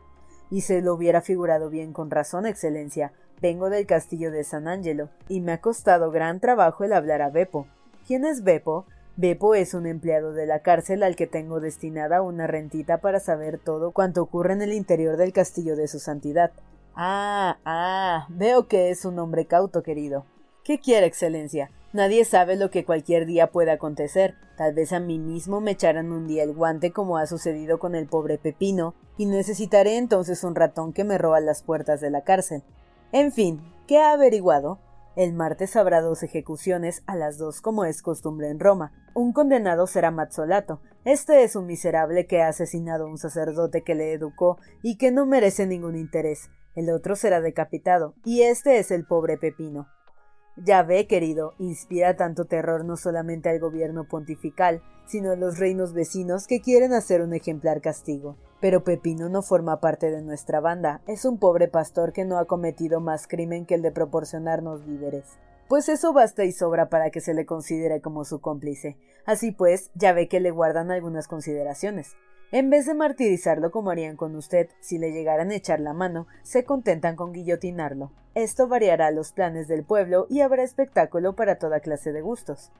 Y se lo hubiera figurado bien con razón, Excelencia. Vengo del castillo de San Angelo, y me ha costado gran trabajo el hablar a Beppo. ¿Quién es Beppo? Beppo es un empleado de la cárcel al que tengo destinada una rentita para saber todo cuanto ocurre en el interior del castillo de su santidad. Ah, ah, veo que es un hombre cauto, querido. ¿Qué quiere, Excelencia? Nadie sabe lo que cualquier día puede acontecer. Tal vez a mí mismo me echaran un día el guante como ha sucedido con el pobre Pepino, y necesitaré entonces un ratón que me roba las puertas de la cárcel. En fin, ¿qué ha averiguado? El martes habrá dos ejecuciones a las dos como es costumbre en Roma. Un condenado será Mazzolato. Este es un miserable que ha asesinado a un sacerdote que le educó y que no merece ningún interés. El otro será decapitado, y este es el pobre Pepino. Ya ve, querido, inspira tanto terror no solamente al gobierno pontifical, sino a los reinos vecinos que quieren hacer un ejemplar castigo. Pero Pepino no forma parte de nuestra banda, es un pobre pastor que no ha cometido más crimen que el de proporcionarnos víveres. Pues eso basta y sobra para que se le considere como su cómplice. Así pues, ya ve que le guardan algunas consideraciones. En vez de martirizarlo como harían con usted si le llegaran a echar la mano, se contentan con guillotinarlo. Esto variará los planes del pueblo y habrá espectáculo para toda clase de gustos.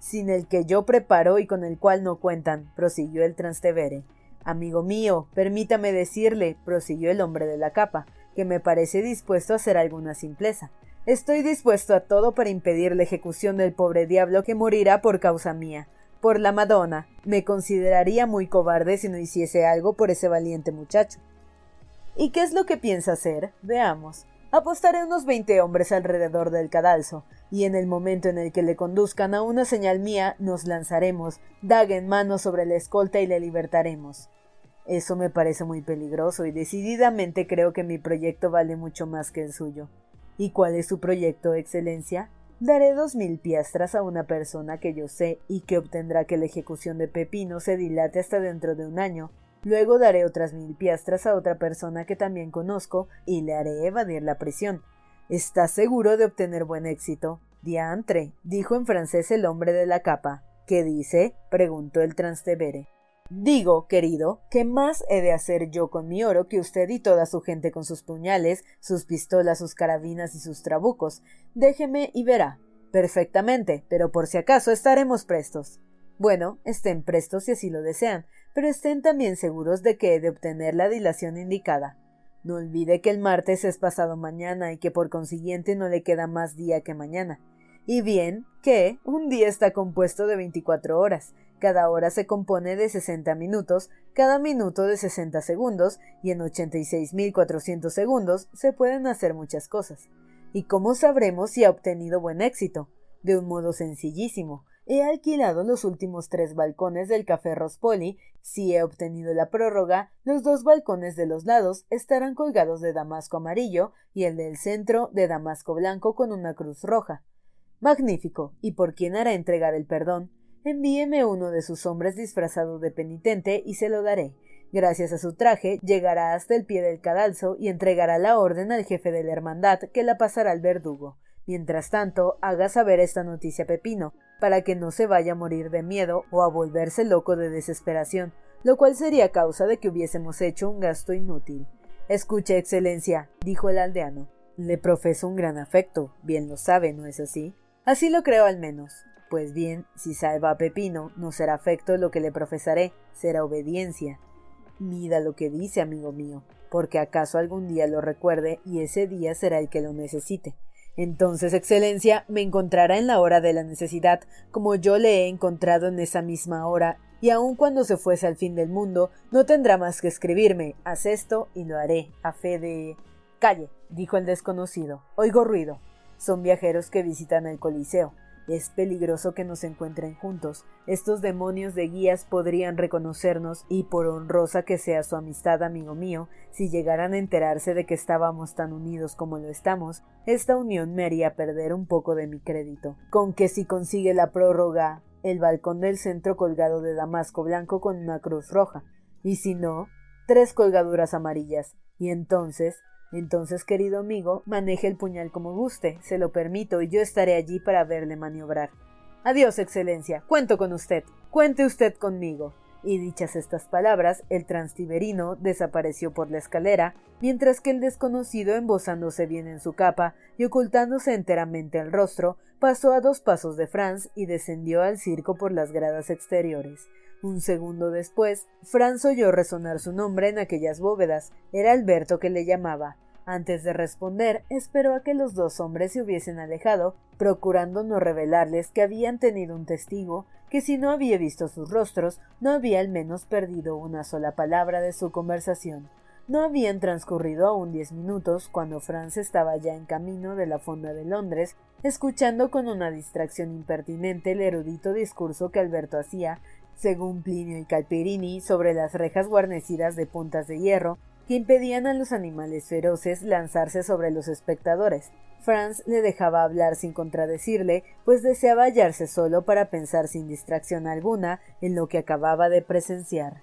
Sin el que yo preparo y con el cual no cuentan, prosiguió el Transtevere. Amigo mío, permítame decirle, prosiguió el hombre de la capa, que me parece dispuesto a hacer alguna simpleza. Estoy dispuesto a todo para impedir la ejecución del pobre diablo que morirá por causa mía. Por la Madonna, me consideraría muy cobarde si no hiciese algo por ese valiente muchacho. ¿Y qué es lo que piensa hacer? Veamos. Apostaré unos veinte hombres alrededor del cadalso, y en el momento en el que le conduzcan a una señal mía, nos lanzaremos, daga en mano sobre la escolta y le libertaremos. Eso me parece muy peligroso y decididamente creo que mi proyecto vale mucho más que el suyo. ¿Y cuál es su proyecto, Excelencia? Daré dos mil piastras a una persona que yo sé y que obtendrá que la ejecución de Pepino se dilate hasta dentro de un año. Luego daré otras mil piastras a otra persona que también conozco y le haré evadir la prisión. ¿Estás seguro de obtener buen éxito? Diantre, dijo en francés el hombre de la capa. ¿Qué dice? preguntó el Transtevere. Digo, querido, ¿qué más he de hacer yo con mi oro que usted y toda su gente con sus puñales, sus pistolas, sus carabinas y sus trabucos? Déjeme y verá. Perfectamente, pero por si acaso estaremos prestos. Bueno, estén prestos si así lo desean, pero estén también seguros de que de obtener la dilación indicada. No olvide que el martes es pasado mañana y que por consiguiente no le queda más día que mañana. Y bien, que un día está compuesto de veinticuatro horas, cada hora se compone de 60 minutos, cada minuto de 60 segundos, y en 86.400 segundos se pueden hacer muchas cosas. ¿Y cómo sabremos si ha obtenido buen éxito? De un modo sencillísimo. He alquilado los últimos tres balcones del Café Rospoli. Si he obtenido la prórroga, los dos balcones de los lados estarán colgados de damasco amarillo y el del centro de damasco blanco con una cruz roja. Magnífico. ¿Y por quién hará entregar el perdón? Envíeme uno de sus hombres disfrazado de penitente y se lo daré. Gracias a su traje, llegará hasta el pie del cadalso y entregará la orden al jefe de la hermandad que la pasará al verdugo. Mientras tanto, haga saber esta noticia a Pepino, para que no se vaya a morir de miedo o a volverse loco de desesperación, lo cual sería causa de que hubiésemos hecho un gasto inútil. Escuche, Excelencia, dijo el aldeano. Le profeso un gran afecto, bien lo sabe, ¿no es así? Así lo creo al menos. Pues bien, si salva a Pepino, no será afecto lo que le profesaré, será obediencia. Mida lo que dice, amigo mío, porque acaso algún día lo recuerde y ese día será el que lo necesite. Entonces, Excelencia, me encontrará en la hora de la necesidad, como yo le he encontrado en esa misma hora, y aun cuando se fuese al fin del mundo, no tendrá más que escribirme, haz esto y lo haré, a fe de. Calle, dijo el desconocido. Oigo ruido. Son viajeros que visitan el Coliseo. Es peligroso que nos encuentren juntos. Estos demonios de guías podrían reconocernos y por honrosa que sea su amistad, amigo mío, si llegaran a enterarse de que estábamos tan unidos como lo estamos, esta unión me haría perder un poco de mi crédito. Con que si consigue la prórroga, el balcón del centro colgado de damasco blanco con una cruz roja, y si no, tres colgaduras amarillas, y entonces entonces, querido amigo, maneje el puñal como guste, se lo permito y yo estaré allí para verle maniobrar. Adiós, Excelencia, cuento con usted, cuente usted conmigo. y dichas estas palabras, el transtiberino desapareció por la escalera, mientras que el desconocido, embozándose bien en su capa y ocultándose enteramente el rostro, pasó a dos pasos de Franz y descendió al circo por las gradas exteriores. Un segundo después, Franz oyó resonar su nombre en aquellas bóvedas. Era Alberto que le llamaba. Antes de responder, esperó a que los dos hombres se hubiesen alejado, procurando no revelarles que habían tenido un testigo, que si no había visto sus rostros, no había al menos perdido una sola palabra de su conversación. No habían transcurrido aún diez minutos cuando Franz estaba ya en camino de la fonda de Londres, escuchando con una distracción impertinente el erudito discurso que Alberto hacía, según Plinio y Calperini, sobre las rejas guarnecidas de puntas de hierro que impedían a los animales feroces lanzarse sobre los espectadores. Franz le dejaba hablar sin contradecirle, pues deseaba hallarse solo para pensar sin distracción alguna en lo que acababa de presenciar.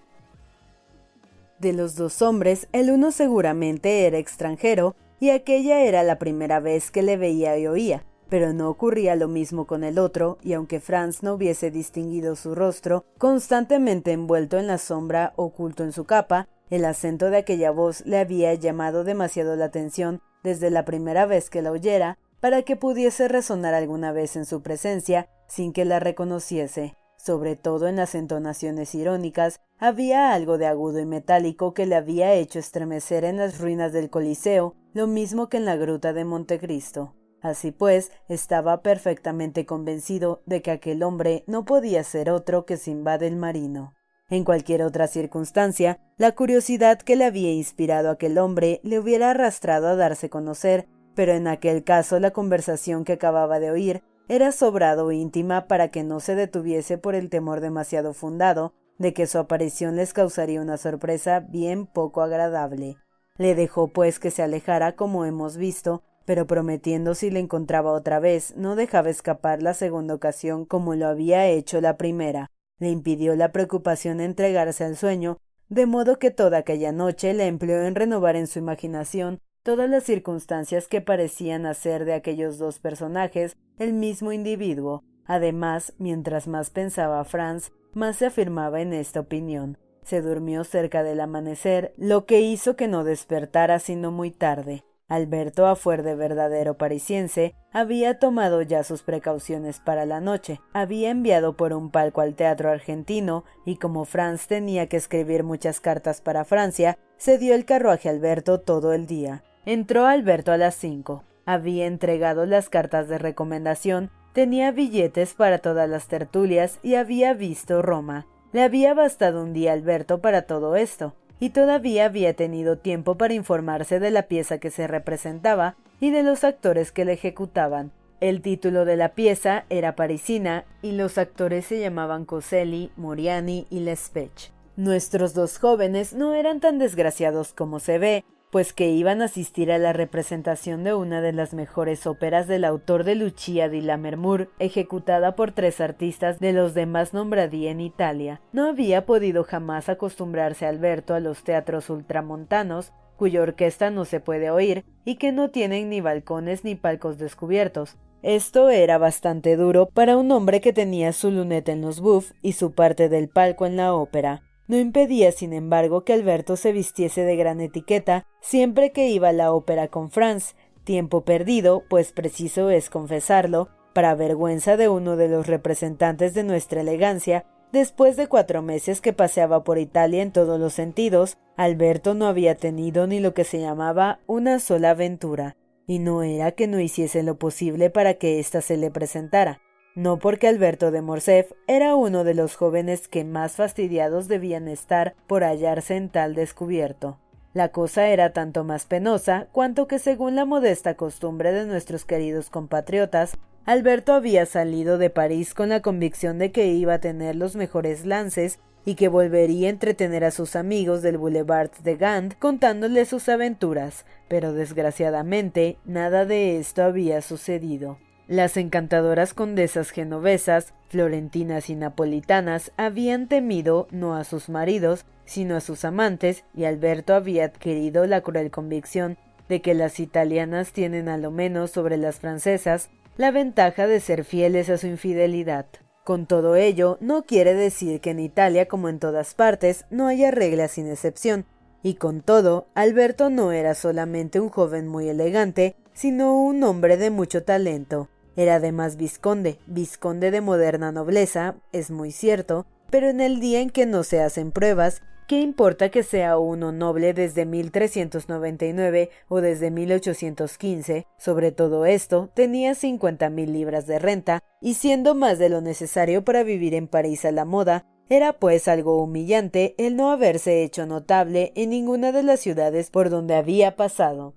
De los dos hombres, el uno seguramente era extranjero, y aquella era la primera vez que le veía y oía, pero no ocurría lo mismo con el otro, y aunque Franz no hubiese distinguido su rostro, constantemente envuelto en la sombra, oculto en su capa, el acento de aquella voz le había llamado demasiado la atención desde la primera vez que la oyera para que pudiese resonar alguna vez en su presencia sin que la reconociese. Sobre todo en las entonaciones irónicas había algo de agudo y metálico que le había hecho estremecer en las ruinas del Coliseo, lo mismo que en la gruta de Montecristo. Así pues, estaba perfectamente convencido de que aquel hombre no podía ser otro que Simbad el marino. En cualquier otra circunstancia, la curiosidad que le había inspirado aquel hombre le hubiera arrastrado a darse conocer, pero en aquel caso la conversación que acababa de oír era sobrado íntima para que no se detuviese por el temor demasiado fundado de que su aparición les causaría una sorpresa bien poco agradable. Le dejó pues que se alejara como hemos visto, pero prometiendo si le encontraba otra vez no dejaba escapar la segunda ocasión como lo había hecho la primera. Le impidió la preocupación entregarse al sueño, de modo que toda aquella noche le empleó en renovar en su imaginación todas las circunstancias que parecían hacer de aquellos dos personajes el mismo individuo. Además, mientras más pensaba Franz, más se afirmaba en esta opinión. Se durmió cerca del amanecer, lo que hizo que no despertara sino muy tarde. Alberto, a fuer de verdadero parisiense, había tomado ya sus precauciones para la noche, había enviado por un palco al teatro argentino, y como Franz tenía que escribir muchas cartas para Francia, se dio el carruaje Alberto todo el día. Entró Alberto a las cinco. Había entregado las cartas de recomendación, tenía billetes para todas las tertulias y había visto Roma. Le había bastado un día Alberto para todo esto y todavía había tenido tiempo para informarse de la pieza que se representaba y de los actores que la ejecutaban. El título de la pieza era parisina y los actores se llamaban Coselli, Moriani y Lespech. Nuestros dos jóvenes no eran tan desgraciados como se ve, pues que iban a asistir a la representación de una de las mejores óperas del autor de Lucia di Lammermoor, ejecutada por tres artistas de los demás nombradí en Italia. No había podido jamás acostumbrarse Alberto a los teatros ultramontanos, cuya orquesta no se puede oír y que no tienen ni balcones ni palcos descubiertos. Esto era bastante duro para un hombre que tenía su luneta en los buff y su parte del palco en la ópera. No impedía, sin embargo, que Alberto se vistiese de gran etiqueta siempre que iba a la ópera con Franz, tiempo perdido, pues preciso es confesarlo, para vergüenza de uno de los representantes de nuestra elegancia, después de cuatro meses que paseaba por Italia en todos los sentidos, Alberto no había tenido ni lo que se llamaba una sola aventura, y no era que no hiciese lo posible para que ésta se le presentara no porque Alberto de Morcerf era uno de los jóvenes que más fastidiados debían estar por hallarse en tal descubierto. La cosa era tanto más penosa cuanto que según la modesta costumbre de nuestros queridos compatriotas, Alberto había salido de París con la convicción de que iba a tener los mejores lances y que volvería a entretener a sus amigos del Boulevard de Gand contándoles sus aventuras, pero desgraciadamente nada de esto había sucedido. Las encantadoras condesas genovesas, florentinas y napolitanas habían temido no a sus maridos, sino a sus amantes, y Alberto había adquirido la cruel convicción de que las italianas tienen a lo menos sobre las francesas la ventaja de ser fieles a su infidelidad. Con todo ello, no quiere decir que en Italia, como en todas partes, no haya reglas sin excepción, y con todo, Alberto no era solamente un joven muy elegante, sino un hombre de mucho talento. Era además vizconde, vizconde de moderna nobleza, es muy cierto, pero en el día en que no se hacen pruebas, ¿Qué importa que sea uno noble desde 1399 o desde 1815? Sobre todo esto, tenía cincuenta mil libras de renta, y siendo más de lo necesario para vivir en París a la moda, era pues algo humillante el no haberse hecho notable en ninguna de las ciudades por donde había pasado.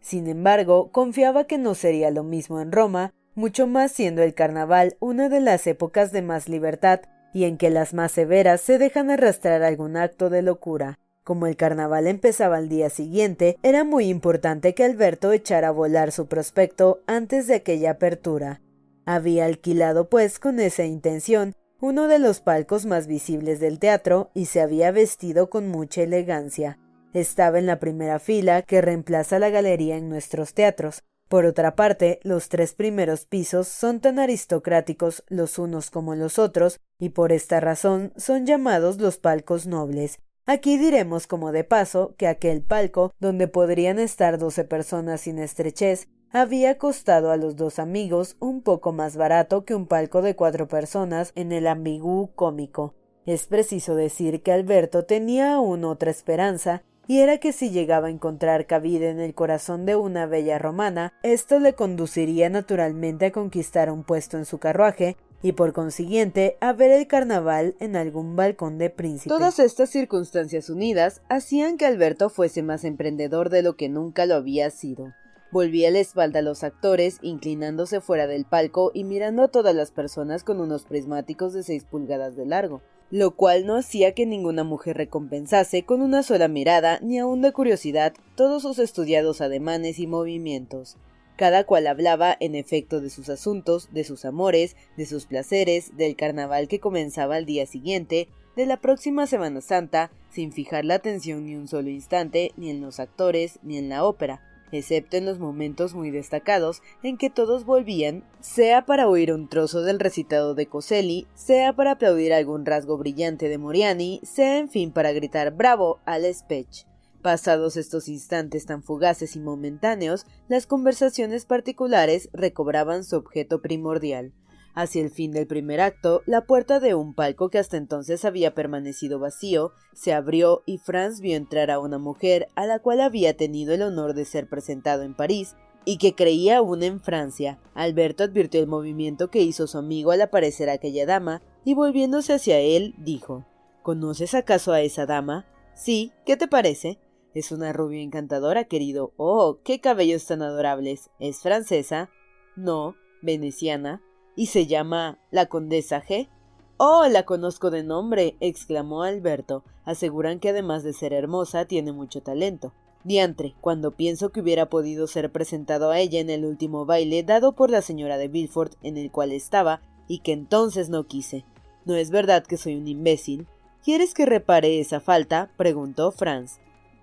Sin embargo, confiaba que no sería lo mismo en Roma, mucho más siendo el carnaval una de las épocas de más libertad y en que las más severas se dejan arrastrar algún acto de locura. Como el carnaval empezaba al día siguiente, era muy importante que Alberto echara a volar su prospecto antes de aquella apertura. Había alquilado, pues, con esa intención, uno de los palcos más visibles del teatro y se había vestido con mucha elegancia. Estaba en la primera fila que reemplaza la galería en nuestros teatros, por otra parte, los tres primeros pisos son tan aristocráticos los unos como los otros, y por esta razón son llamados los palcos nobles. Aquí diremos como de paso que aquel palco, donde podrían estar doce personas sin estrechez, había costado a los dos amigos un poco más barato que un palco de cuatro personas en el ambigú cómico. Es preciso decir que Alberto tenía aún otra esperanza, y era que si llegaba a encontrar cabida en el corazón de una bella romana, esto le conduciría naturalmente a conquistar un puesto en su carruaje y por consiguiente a ver el carnaval en algún balcón de príncipe. Todas estas circunstancias unidas hacían que Alberto fuese más emprendedor de lo que nunca lo había sido. Volvía la espalda a los actores, inclinándose fuera del palco y mirando a todas las personas con unos prismáticos de seis pulgadas de largo lo cual no hacía que ninguna mujer recompensase con una sola mirada ni aun de curiosidad todos sus estudiados ademanes y movimientos. Cada cual hablaba, en efecto, de sus asuntos, de sus amores, de sus placeres, del carnaval que comenzaba al día siguiente, de la próxima Semana Santa, sin fijar la atención ni un solo instante, ni en los actores, ni en la ópera, excepto en los momentos muy destacados en que todos volvían, sea para oír un trozo del recitado de Coselli, sea para aplaudir algún rasgo brillante de Moriani, sea en fin para gritar bravo al speech. Pasados estos instantes tan fugaces y momentáneos, las conversaciones particulares recobraban su objeto primordial. Hacia el fin del primer acto, la puerta de un palco que hasta entonces había permanecido vacío se abrió y Franz vio entrar a una mujer a la cual había tenido el honor de ser presentado en París y que creía aún en Francia. Alberto advirtió el movimiento que hizo su amigo al aparecer aquella dama y volviéndose hacia él dijo ¿Conoces acaso a esa dama? Sí, ¿qué te parece? Es una rubia encantadora, querido. Oh, qué cabellos tan adorables. ¿Es francesa? No, veneciana y se llama la condesa G. Oh, la conozco de nombre, exclamó Alberto. Aseguran que además de ser hermosa, tiene mucho talento. Diantre, cuando pienso que hubiera podido ser presentado a ella en el último baile dado por la señora de Villefort en el cual estaba, y que entonces no quise. ¿No es verdad que soy un imbécil? ¿Quieres que repare esa falta? preguntó Franz.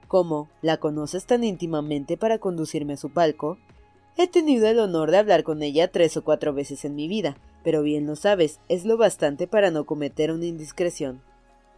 ¿Cómo? ¿La conoces tan íntimamente para conducirme a su palco? He tenido el honor de hablar con ella tres o cuatro veces en mi vida, pero bien lo sabes, es lo bastante para no cometer una indiscreción.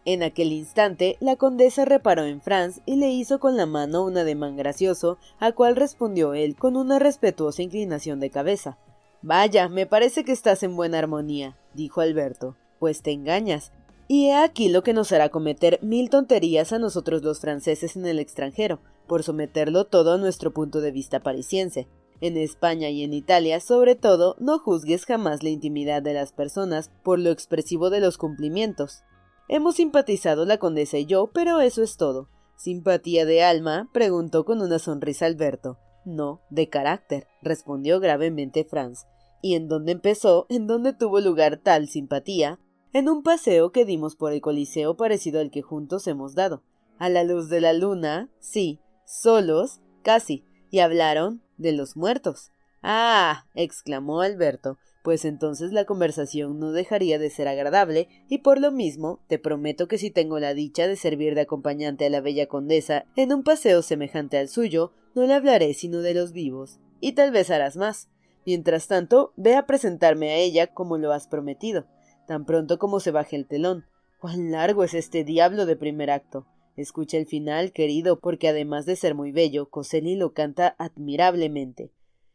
En aquel instante, la condesa reparó en Franz y le hizo con la mano un ademán gracioso, a cual respondió él con una respetuosa inclinación de cabeza. Vaya, me parece que estás en buena armonía, dijo Alberto. Pues te engañas. Y he aquí lo que nos hará cometer mil tonterías a nosotros los franceses en el extranjero, por someterlo todo a nuestro punto de vista parisiense. En España y en Italia, sobre todo, no juzgues jamás la intimidad de las personas por lo expresivo de los cumplimientos. Hemos simpatizado la condesa y yo, pero eso es todo. ¿Simpatía de alma? preguntó con una sonrisa Alberto. No, de carácter, respondió gravemente Franz. ¿Y en dónde empezó? ¿En dónde tuvo lugar tal simpatía? En un paseo que dimos por el Coliseo parecido al que juntos hemos dado. A la luz de la luna, sí, solos, casi, y hablaron de los muertos. Ah. exclamó Alberto, pues entonces la conversación no dejaría de ser agradable, y por lo mismo te prometo que si tengo la dicha de servir de acompañante a la bella condesa en un paseo semejante al suyo, no le hablaré sino de los vivos, y tal vez harás más. Mientras tanto, ve a presentarme a ella como lo has prometido. tan pronto como se baje el telón. Cuán largo es este diablo de primer acto. Escucha el final, querido, porque además de ser muy bello, Coselli lo canta admirablemente.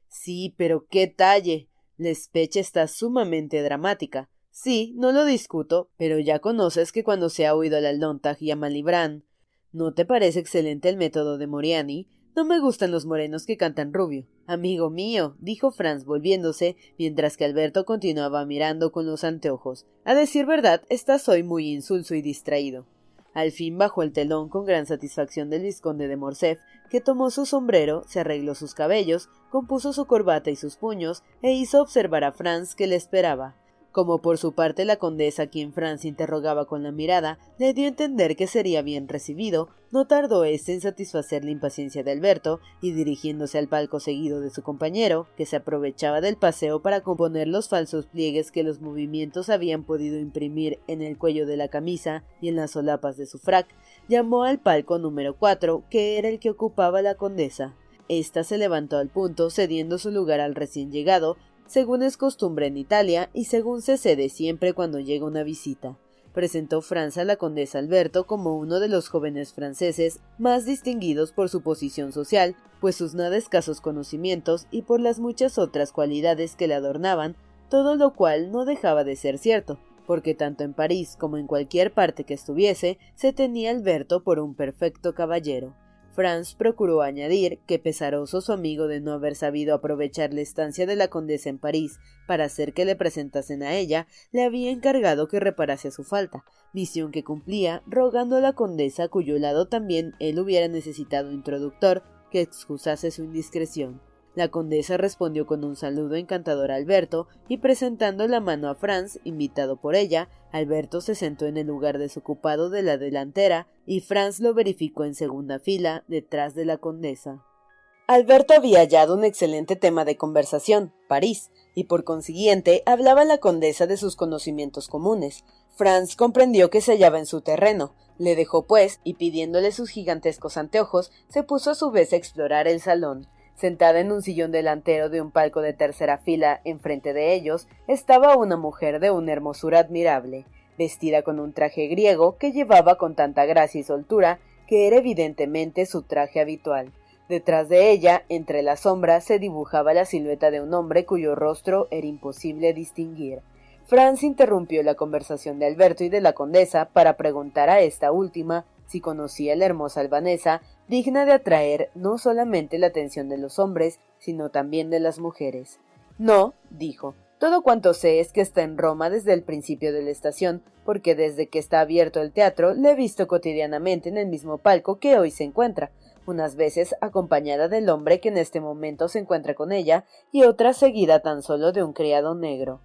Sí, pero qué talle. La especha está sumamente dramática. Sí, no lo discuto, pero ya conoces que cuando se ha oído a Lontag y a Malibran, ¿no te parece excelente el método de Moriani? No me gustan los morenos que cantan rubio. Amigo mío, dijo Franz volviéndose, mientras que Alberto continuaba mirando con los anteojos. A decir verdad, estás hoy muy insulso y distraído. Al fin bajó el telón con gran satisfacción del vizconde de Morcerf, que tomó su sombrero, se arregló sus cabellos, compuso su corbata y sus puños, e hizo observar a Franz que le esperaba. Como por su parte la condesa, quien Franz interrogaba con la mirada, le dio a entender que sería bien recibido, no tardó éste en satisfacer la impaciencia de Alberto, y dirigiéndose al palco seguido de su compañero, que se aprovechaba del paseo para componer los falsos pliegues que los movimientos habían podido imprimir en el cuello de la camisa y en las solapas de su frac, llamó al palco número cuatro, que era el que ocupaba la condesa. Esta se levantó al punto, cediendo su lugar al recién llegado, según es costumbre en Italia y según se cede siempre cuando llega una visita. Presentó Franz a la condesa Alberto como uno de los jóvenes franceses más distinguidos por su posición social, pues sus nada escasos conocimientos y por las muchas otras cualidades que le adornaban, todo lo cual no dejaba de ser cierto, porque tanto en París como en cualquier parte que estuviese, se tenía Alberto por un perfecto caballero. Franz procuró añadir que, pesaroso su amigo de no haber sabido aprovechar la estancia de la condesa en París para hacer que le presentasen a ella, le había encargado que reparase su falta, misión que cumplía, rogando a la condesa, cuyo lado también él hubiera necesitado introductor, que excusase su indiscreción. La condesa respondió con un saludo encantador a Alberto y presentando la mano a Franz, invitado por ella, Alberto se sentó en el lugar desocupado de la delantera y Franz lo verificó en segunda fila, detrás de la condesa. Alberto había hallado un excelente tema de conversación, París, y por consiguiente hablaba la condesa de sus conocimientos comunes. Franz comprendió que se hallaba en su terreno, le dejó pues, y pidiéndole sus gigantescos anteojos, se puso a su vez a explorar el salón. Sentada en un sillón delantero de un palco de tercera fila, enfrente de ellos, estaba una mujer de una hermosura admirable, vestida con un traje griego que llevaba con tanta gracia y soltura que era evidentemente su traje habitual. Detrás de ella, entre las sombras, se dibujaba la silueta de un hombre cuyo rostro era imposible distinguir. Franz interrumpió la conversación de Alberto y de la condesa para preguntar a esta última si conocía a la hermosa albanesa digna de atraer no solamente la atención de los hombres, sino también de las mujeres. No, dijo, todo cuanto sé es que está en Roma desde el principio de la estación, porque desde que está abierto el teatro le he visto cotidianamente en el mismo palco que hoy se encuentra, unas veces acompañada del hombre que en este momento se encuentra con ella, y otras seguida tan solo de un criado negro.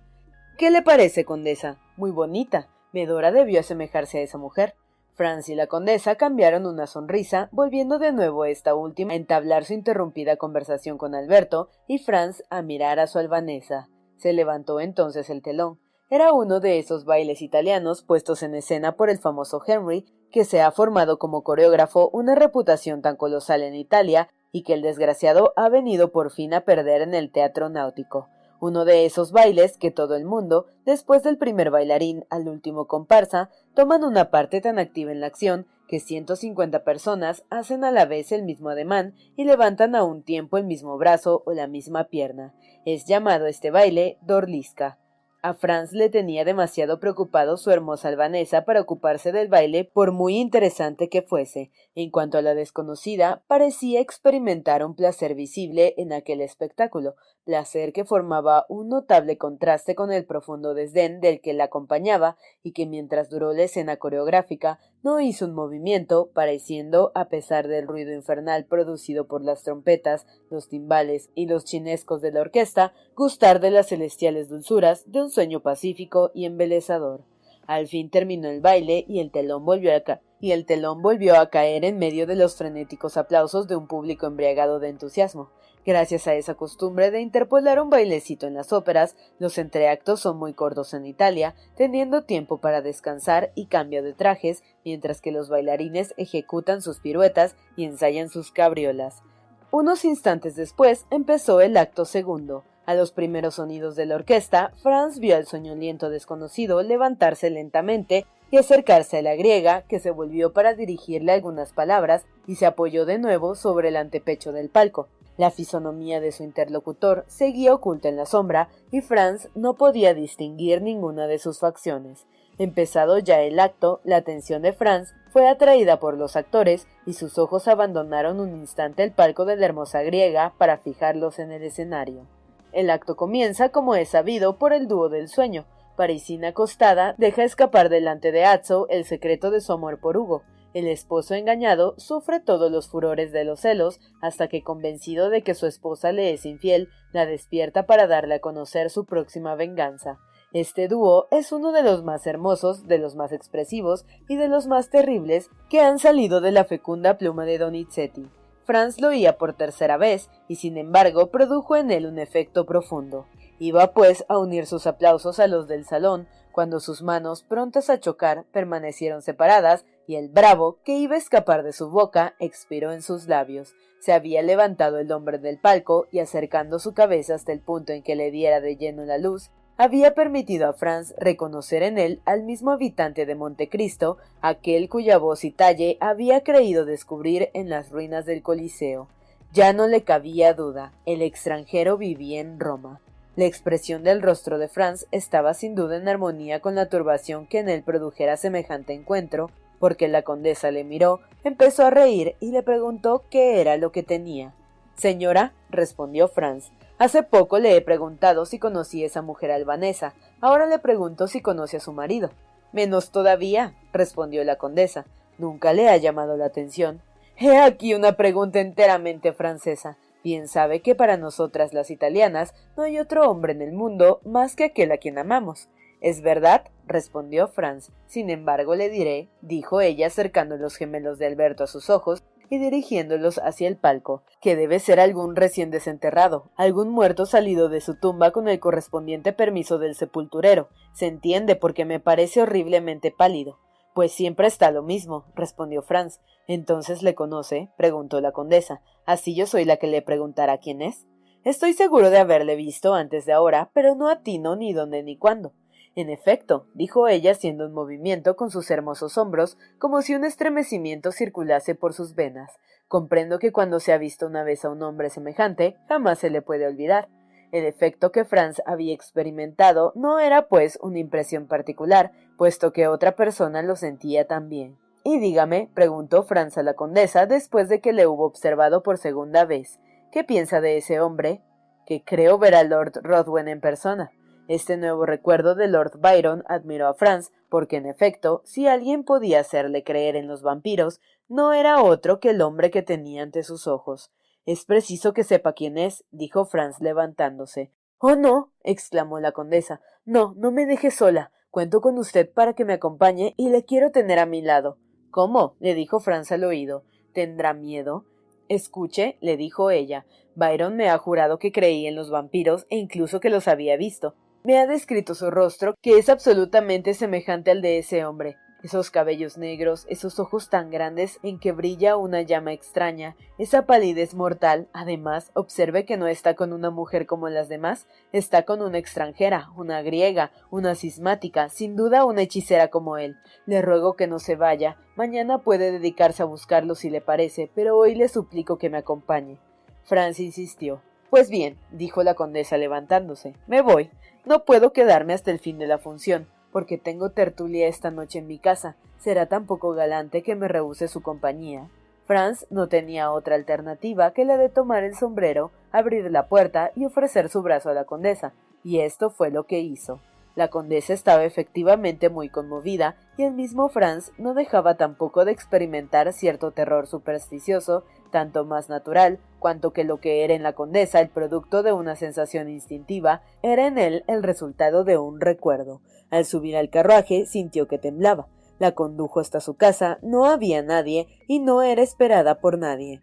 ¿Qué le parece, condesa? Muy bonita. Medora debió asemejarse a esa mujer. Franz y la condesa cambiaron una sonrisa, volviendo de nuevo esta última a entablar su interrumpida conversación con Alberto y Franz a mirar a su albanesa. Se levantó entonces el telón. Era uno de esos bailes italianos puestos en escena por el famoso Henry, que se ha formado como coreógrafo una reputación tan colosal en Italia y que el desgraciado ha venido por fin a perder en el teatro náutico uno de esos bailes que todo el mundo, después del primer bailarín al último comparsa, toman una parte tan activa en la acción que 150 personas hacen a la vez el mismo ademán y levantan a un tiempo el mismo brazo o la misma pierna. Es llamado este baile dorlisca. A Franz le tenía demasiado preocupado su hermosa albanesa para ocuparse del baile por muy interesante que fuese. En cuanto a la desconocida, parecía experimentar un placer visible en aquel espectáculo, placer que formaba un notable contraste con el profundo desdén del que la acompañaba y que mientras duró la escena coreográfica no hizo un movimiento, pareciendo, a pesar del ruido infernal producido por las trompetas, los timbales y los chinescos de la orquesta, gustar de las celestiales dulzuras de un sueño pacífico y embelezador. Al fin terminó el baile y el telón volvió a caer y el telón volvió a caer en medio de los frenéticos aplausos de un público embriagado de entusiasmo. Gracias a esa costumbre de interpolar un bailecito en las óperas, los entreactos son muy cortos en Italia, teniendo tiempo para descansar y cambio de trajes, mientras que los bailarines ejecutan sus piruetas y ensayan sus cabriolas. Unos instantes después empezó el acto segundo. A los primeros sonidos de la orquesta, Franz vio al soñoliento desconocido levantarse lentamente y acercarse a la griega, que se volvió para dirigirle algunas palabras y se apoyó de nuevo sobre el antepecho del palco. La fisonomía de su interlocutor seguía oculta en la sombra y Franz no podía distinguir ninguna de sus facciones. Empezado ya el acto, la atención de Franz fue atraída por los actores y sus ojos abandonaron un instante el palco de la hermosa griega para fijarlos en el escenario. El acto comienza, como es sabido, por el dúo del sueño. Parisina acostada deja escapar delante de Atzo el secreto de su amor por Hugo. El esposo engañado sufre todos los furores de los celos hasta que convencido de que su esposa le es infiel, la despierta para darle a conocer su próxima venganza. Este dúo es uno de los más hermosos, de los más expresivos y de los más terribles que han salido de la fecunda pluma de Donizetti. Franz lo oía por tercera vez y sin embargo produjo en él un efecto profundo. Iba pues a unir sus aplausos a los del salón, cuando sus manos, prontas a chocar, permanecieron separadas y el bravo, que iba a escapar de su boca, expiró en sus labios. Se había levantado el hombre del palco y acercando su cabeza hasta el punto en que le diera de lleno la luz, había permitido a Franz reconocer en él al mismo habitante de Montecristo, aquel cuya voz y talle había creído descubrir en las ruinas del Coliseo. Ya no le cabía duda, el extranjero vivía en Roma. La expresión del rostro de Franz estaba sin duda en armonía con la turbación que en él produjera semejante encuentro, porque la condesa le miró, empezó a reír y le preguntó qué era lo que tenía. Señora, respondió Franz, Hace poco le he preguntado si conocía a esa mujer albanesa. Ahora le pregunto si conoce a su marido. Menos todavía, respondió la condesa. Nunca le ha llamado la atención. He aquí una pregunta enteramente francesa. Bien sabe que para nosotras las italianas no hay otro hombre en el mundo más que aquel a quien amamos. ¿Es verdad? respondió Franz. Sin embargo, le diré, dijo ella acercando los gemelos de Alberto a sus ojos, y dirigiéndolos hacia el palco, que debe ser algún recién desenterrado, algún muerto salido de su tumba con el correspondiente permiso del sepulturero. Se entiende porque me parece horriblemente pálido. Pues siempre está lo mismo, respondió Franz. Entonces le conoce, preguntó la condesa. Así yo soy la que le preguntará quién es. Estoy seguro de haberle visto antes de ahora, pero no atino ni dónde ni cuándo. En efecto, dijo ella haciendo un movimiento con sus hermosos hombros, como si un estremecimiento circulase por sus venas. Comprendo que cuando se ha visto una vez a un hombre semejante, jamás se le puede olvidar. El efecto que Franz había experimentado no era, pues, una impresión particular, puesto que otra persona lo sentía también. Y dígame, preguntó Franz a la condesa después de que le hubo observado por segunda vez, ¿qué piensa de ese hombre? Que creo ver a Lord Rodwen en persona. Este nuevo recuerdo de Lord Byron admiró a Franz, porque en efecto, si alguien podía hacerle creer en los vampiros, no era otro que el hombre que tenía ante sus ojos. Es preciso que sepa quién es, dijo Franz levantándose. Oh no. exclamó la condesa. No, no me deje sola. Cuento con usted para que me acompañe y le quiero tener a mi lado. ¿Cómo? le dijo Franz al oído. ¿Tendrá miedo? Escuche, le dijo ella. Byron me ha jurado que creía en los vampiros e incluso que los había visto. Me ha descrito su rostro, que es absolutamente semejante al de ese hombre. Esos cabellos negros, esos ojos tan grandes en que brilla una llama extraña, esa palidez mortal. Además, observe que no está con una mujer como las demás, está con una extranjera, una griega, una cismática, sin duda una hechicera como él. Le ruego que no se vaya. Mañana puede dedicarse a buscarlo si le parece, pero hoy le suplico que me acompañe. Franz insistió. Pues bien, dijo la condesa levantándose, me voy. No puedo quedarme hasta el fin de la función, porque tengo tertulia esta noche en mi casa. Será tan poco galante que me rehúse su compañía. Franz no tenía otra alternativa que la de tomar el sombrero, abrir la puerta y ofrecer su brazo a la condesa, y esto fue lo que hizo. La condesa estaba efectivamente muy conmovida, y el mismo Franz no dejaba tampoco de experimentar cierto terror supersticioso tanto más natural cuanto que lo que era en la condesa el producto de una sensación instintiva, era en él el resultado de un recuerdo. Al subir al carruaje sintió que temblaba. La condujo hasta su casa, no había nadie y no era esperada por nadie.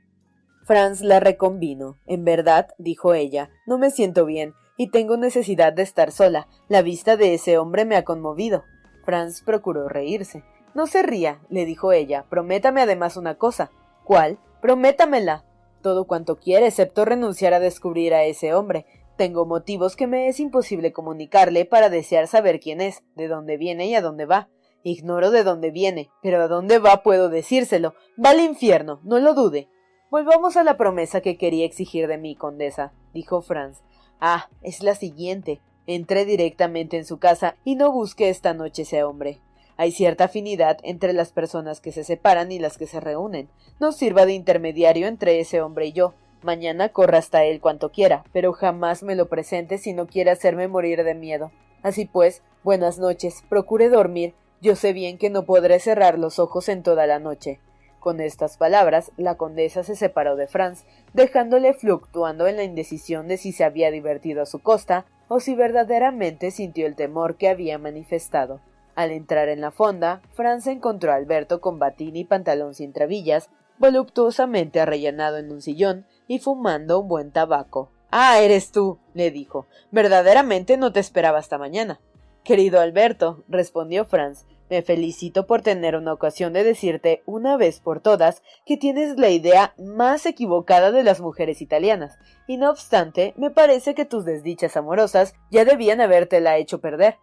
Franz la reconvino. En verdad, dijo ella, no me siento bien y tengo necesidad de estar sola. La vista de ese hombre me ha conmovido. Franz procuró reírse. No se ría, le dijo ella. Prométame además una cosa. ¿Cuál? Prométamela. Todo cuanto quiere, excepto renunciar a descubrir a ese hombre. Tengo motivos que me es imposible comunicarle para desear saber quién es, de dónde viene y a dónde va. Ignoro de dónde viene, pero a dónde va puedo decírselo. Va al infierno, no lo dude. Volvamos a la promesa que quería exigir de mí, condesa, dijo Franz. Ah, es la siguiente. Entré directamente en su casa y no busque esta noche ese hombre. Hay cierta afinidad entre las personas que se separan y las que se reúnen. No sirva de intermediario entre ese hombre y yo. Mañana corra hasta él cuanto quiera, pero jamás me lo presente si no quiere hacerme morir de miedo. Así pues, buenas noches, procure dormir. Yo sé bien que no podré cerrar los ojos en toda la noche. Con estas palabras, la condesa se separó de Franz, dejándole fluctuando en la indecisión de si se había divertido a su costa o si verdaderamente sintió el temor que había manifestado. Al entrar en la fonda, Franz encontró a Alberto con batín y pantalón sin trabillas, voluptuosamente arrellanado en un sillón y fumando un buen tabaco. Ah, eres tú, le dijo. Verdaderamente no te esperaba hasta mañana. Querido Alberto, respondió Franz, me felicito por tener una ocasión de decirte una vez por todas que tienes la idea más equivocada de las mujeres italianas, y no obstante, me parece que tus desdichas amorosas ya debían habértela hecho perder.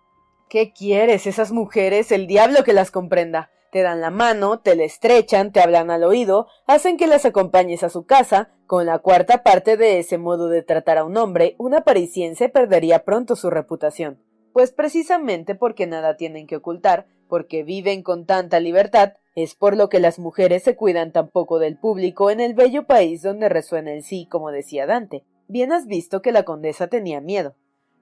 ¿Qué quieres? Esas mujeres, el diablo que las comprenda. Te dan la mano, te la estrechan, te hablan al oído, hacen que las acompañes a su casa. Con la cuarta parte de ese modo de tratar a un hombre, una parisiense perdería pronto su reputación. Pues precisamente porque nada tienen que ocultar, porque viven con tanta libertad, es por lo que las mujeres se cuidan tan poco del público en el bello país donde resuena el sí, como decía Dante. Bien has visto que la condesa tenía miedo.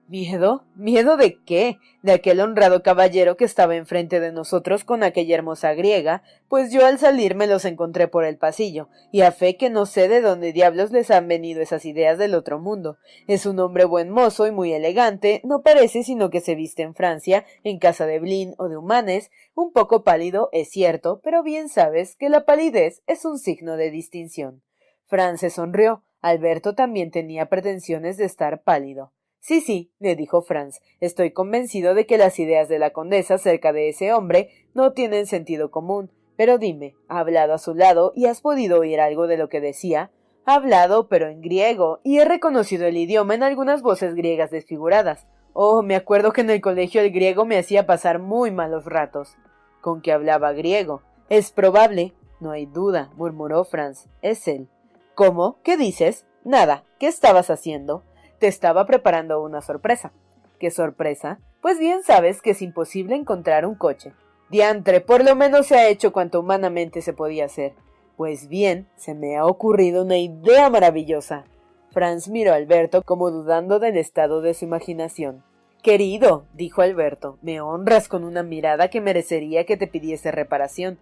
¿Miedo? ¿Miedo de qué? De aquel honrado caballero que estaba enfrente de nosotros con aquella hermosa griega, pues yo al salir me los encontré por el pasillo, y a fe que no sé de dónde diablos les han venido esas ideas del otro mundo. Es un hombre buen mozo y muy elegante, no parece sino que se viste en Francia, en casa de Blin o de Humanes, un poco pálido, es cierto, pero bien sabes que la palidez es un signo de distinción. Fran se sonrió. Alberto también tenía pretensiones de estar pálido. Sí, sí, le dijo Franz, estoy convencido de que las ideas de la condesa acerca de ese hombre no tienen sentido común. Pero dime, ¿ha hablado a su lado y has podido oír algo de lo que decía? Ha hablado, pero en griego, y he reconocido el idioma en algunas voces griegas desfiguradas. Oh, me acuerdo que en el colegio el griego me hacía pasar muy malos ratos. Con que hablaba griego. Es probable. No hay duda, murmuró Franz. Es él. ¿Cómo? ¿Qué dices? Nada. ¿Qué estabas haciendo? Te estaba preparando una sorpresa. ¿Qué sorpresa? Pues bien sabes que es imposible encontrar un coche. Diantre, por lo menos se ha hecho cuanto humanamente se podía hacer. Pues bien, se me ha ocurrido una idea maravillosa. Franz miró a Alberto como dudando del estado de su imaginación. Querido, dijo Alberto, me honras con una mirada que merecería que te pidiese reparación.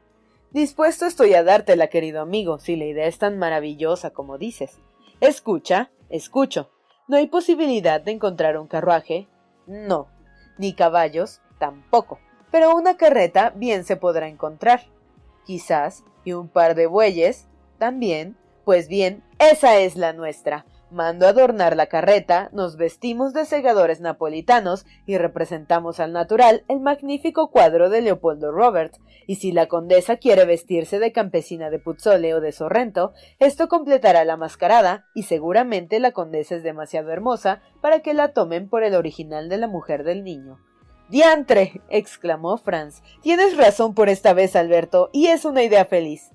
Dispuesto estoy a dártela, querido amigo, si la idea es tan maravillosa como dices. Escucha, escucho. ¿No hay posibilidad de encontrar un carruaje? No. Ni caballos? Tampoco. Pero una carreta bien se podrá encontrar. Quizás. Y un par de bueyes? También. Pues bien, esa es la nuestra. Mando adornar la carreta, nos vestimos de segadores napolitanos y representamos al natural el magnífico cuadro de Leopoldo Roberts, y si la condesa quiere vestirse de campesina de Puzzole o de Sorrento, esto completará la mascarada, y seguramente la condesa es demasiado hermosa para que la tomen por el original de la mujer del niño. Diantre. exclamó Franz. Tienes razón por esta vez, Alberto, y es una idea feliz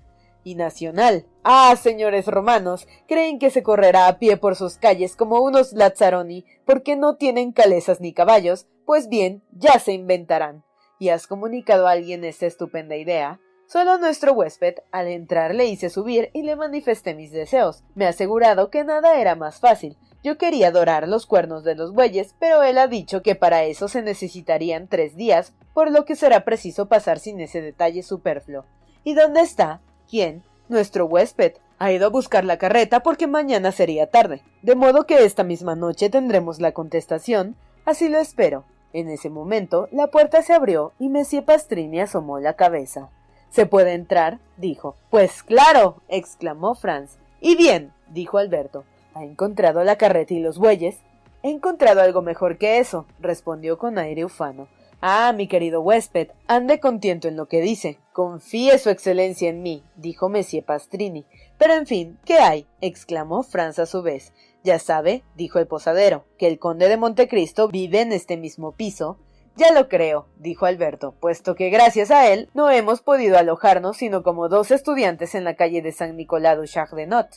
y nacional. Ah, señores romanos, creen que se correrá a pie por sus calles como unos Lazzaroni porque no tienen calesas ni caballos, pues bien, ya se inventarán. ¿Y has comunicado a alguien esta estupenda idea? Solo nuestro huésped, al entrar le hice subir y le manifesté mis deseos. Me ha asegurado que nada era más fácil. Yo quería dorar los cuernos de los bueyes, pero él ha dicho que para eso se necesitarían tres días, por lo que será preciso pasar sin ese detalle superfluo. ¿Y dónde está? ¿Quién? Nuestro huésped. Ha ido a buscar la carreta porque mañana sería tarde. De modo que esta misma noche tendremos la contestación. Así lo espero. En ese momento la puerta se abrió y Monsieur Pastrini asomó la cabeza. ¿Se puede entrar? dijo. Pues claro. exclamó Franz. Y bien, dijo Alberto. ¿Ha encontrado la carreta y los bueyes? He encontrado algo mejor que eso, respondió con aire ufano. Ah, mi querido huésped, ande contento en lo que dice. Confíe su excelencia en mí, dijo Monsieur Pastrini. Pero en fin, ¿qué hay? exclamó Franz a su vez. Ya sabe, dijo el posadero, que el conde de Montecristo vive en este mismo piso. Ya lo creo, dijo Alberto, puesto que gracias a él no hemos podido alojarnos sino como dos estudiantes en la calle de San Nicolás du Chardennot.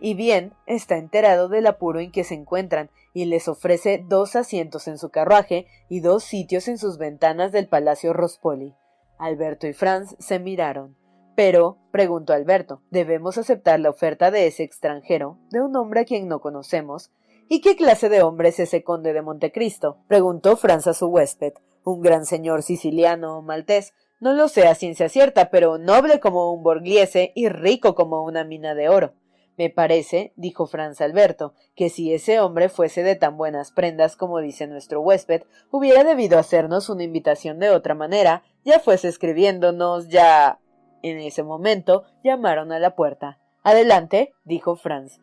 Y bien, está enterado del apuro en que se encuentran, y les ofrece dos asientos en su carruaje y dos sitios en sus ventanas del Palacio Rospoli. Alberto y Franz se miraron. Pero, preguntó Alberto, ¿debemos aceptar la oferta de ese extranjero, de un hombre a quien no conocemos? ¿Y qué clase de hombre es ese conde de Montecristo? preguntó Franz a su huésped. Un gran señor siciliano o maltés. No lo sé a ciencia cierta, pero noble como un borgliese y rico como una mina de oro. Me parece, dijo Franz Alberto, que si ese hombre fuese de tan buenas prendas como dice nuestro huésped, hubiera debido hacernos una invitación de otra manera, ya fuese escribiéndonos, ya en ese momento llamaron a la puerta. Adelante, dijo Franz.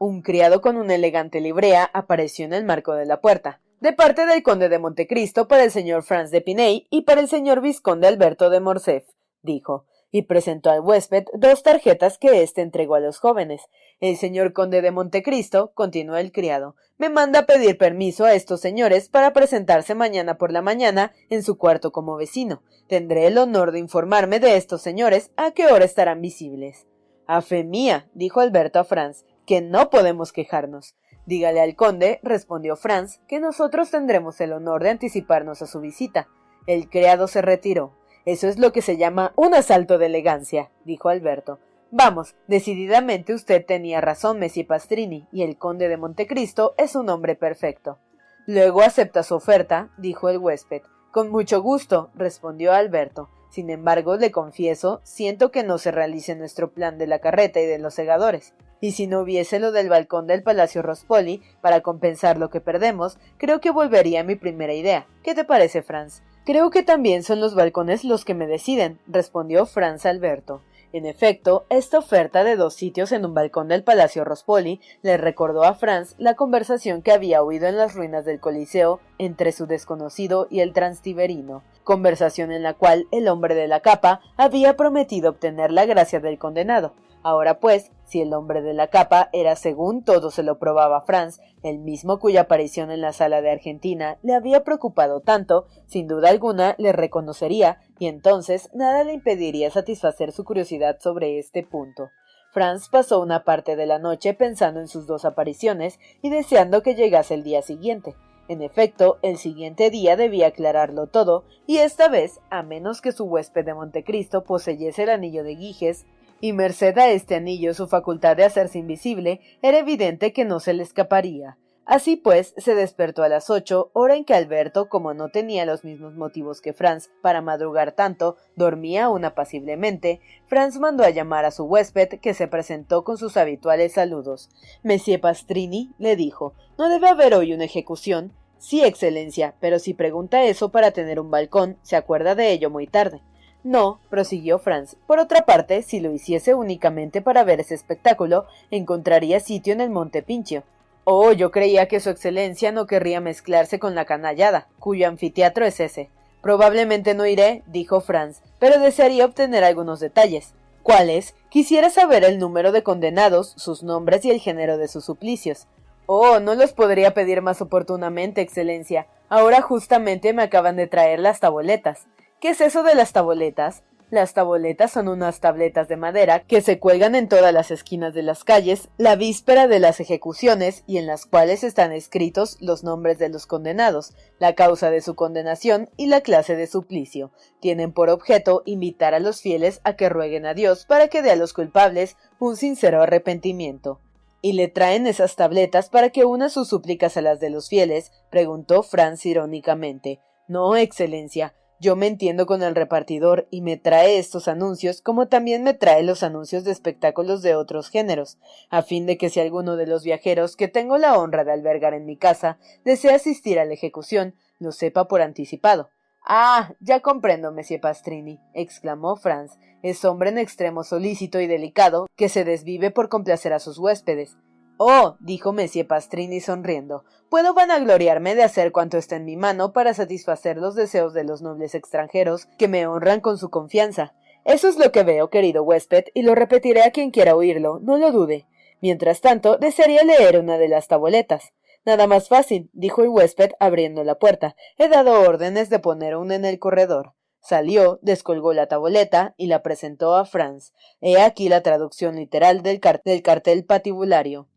Un criado con una elegante librea apareció en el marco de la puerta. De parte del conde de Montecristo para el señor Franz de Piney y para el señor vizconde Alberto de Morcerf, dijo, y presentó al huésped dos tarjetas que éste entregó a los jóvenes. El señor conde de Montecristo, continuó el criado, me manda pedir permiso a estos señores para presentarse mañana por la mañana en su cuarto como vecino. Tendré el honor de informarme de estos señores a qué hora estarán visibles. A fe mía, dijo Alberto a Franz, que no podemos quejarnos. Dígale al conde, respondió Franz, que nosotros tendremos el honor de anticiparnos a su visita. El criado se retiró. Eso es lo que se llama un asalto de elegancia, dijo Alberto. Vamos, decididamente usted tenía razón, Messie Pastrini, y el conde de Montecristo es un hombre perfecto. Luego acepta su oferta, dijo el huésped. Con mucho gusto, respondió Alberto. Sin embargo, le confieso, siento que no se realice nuestro plan de la carreta y de los segadores. Y si no hubiese lo del balcón del Palacio Rospoli, para compensar lo que perdemos, creo que volvería a mi primera idea. ¿Qué te parece, Franz? Creo que también son los balcones los que me deciden, respondió Franz Alberto. En efecto, esta oferta de dos sitios en un balcón del Palacio Rospoli le recordó a Franz la conversación que había oído en las ruinas del Coliseo entre su desconocido y el transtiberino, conversación en la cual el hombre de la capa había prometido obtener la gracia del condenado. Ahora pues, si el hombre de la capa era según todo se lo probaba Franz, el mismo cuya aparición en la sala de Argentina le había preocupado tanto, sin duda alguna le reconocería, y entonces nada le impediría satisfacer su curiosidad sobre este punto. Franz pasó una parte de la noche pensando en sus dos apariciones y deseando que llegase el día siguiente. En efecto, el siguiente día debía aclararlo todo, y esta vez, a menos que su huésped de Montecristo poseyese el anillo de Giges, y merced a este anillo su facultad de hacerse invisible, era evidente que no se le escaparía. Así pues, se despertó a las ocho, hora en que Alberto, como no tenía los mismos motivos que Franz para madrugar tanto, dormía aún apaciblemente, Franz mandó a llamar a su huésped, que se presentó con sus habituales saludos. Monsieur Pastrini le dijo ¿No debe haber hoy una ejecución? Sí, excelencia, pero si pregunta eso para tener un balcón, se acuerda de ello muy tarde. No, prosiguió Franz. Por otra parte, si lo hiciese únicamente para ver ese espectáculo, encontraría sitio en el Monte Pincho. Oh, yo creía que su excelencia no querría mezclarse con la canallada, cuyo anfiteatro es ese. Probablemente no iré, dijo Franz, pero desearía obtener algunos detalles. ¿Cuáles? Quisiera saber el número de condenados, sus nombres y el género de sus suplicios. Oh, no los podría pedir más oportunamente, excelencia. Ahora justamente me acaban de traer las taboletas. ¿Qué es eso de las taboletas? Las taboletas son unas tabletas de madera que se cuelgan en todas las esquinas de las calles la víspera de las ejecuciones y en las cuales están escritos los nombres de los condenados, la causa de su condenación y la clase de suplicio. Tienen por objeto invitar a los fieles a que rueguen a Dios para que dé a los culpables un sincero arrepentimiento. ¿Y le traen esas tabletas para que una sus súplicas a las de los fieles? preguntó Franz irónicamente. No, excelencia, yo me entiendo con el repartidor y me trae estos anuncios como también me trae los anuncios de espectáculos de otros géneros, a fin de que si alguno de los viajeros que tengo la honra de albergar en mi casa desea asistir a la ejecución, lo sepa por anticipado. Ah, ya comprendo, Monsieur Pastrini, exclamó Franz. Es hombre en extremo solícito y delicado, que se desvive por complacer a sus huéspedes. Oh, dijo Monsieur Pastrini sonriendo, puedo vanagloriarme de hacer cuanto está en mi mano para satisfacer los deseos de los nobles extranjeros que me honran con su confianza. Eso es lo que veo, querido huésped, y lo repetiré a quien quiera oírlo, no lo dude. Mientras tanto, desearía leer una de las tabuletas. Nada más fácil, dijo el huésped abriendo la puerta. He dado órdenes de poner una en el corredor. Salió, descolgó la taboleta y la presentó a Franz. He aquí la traducción literal del cartel patibulario.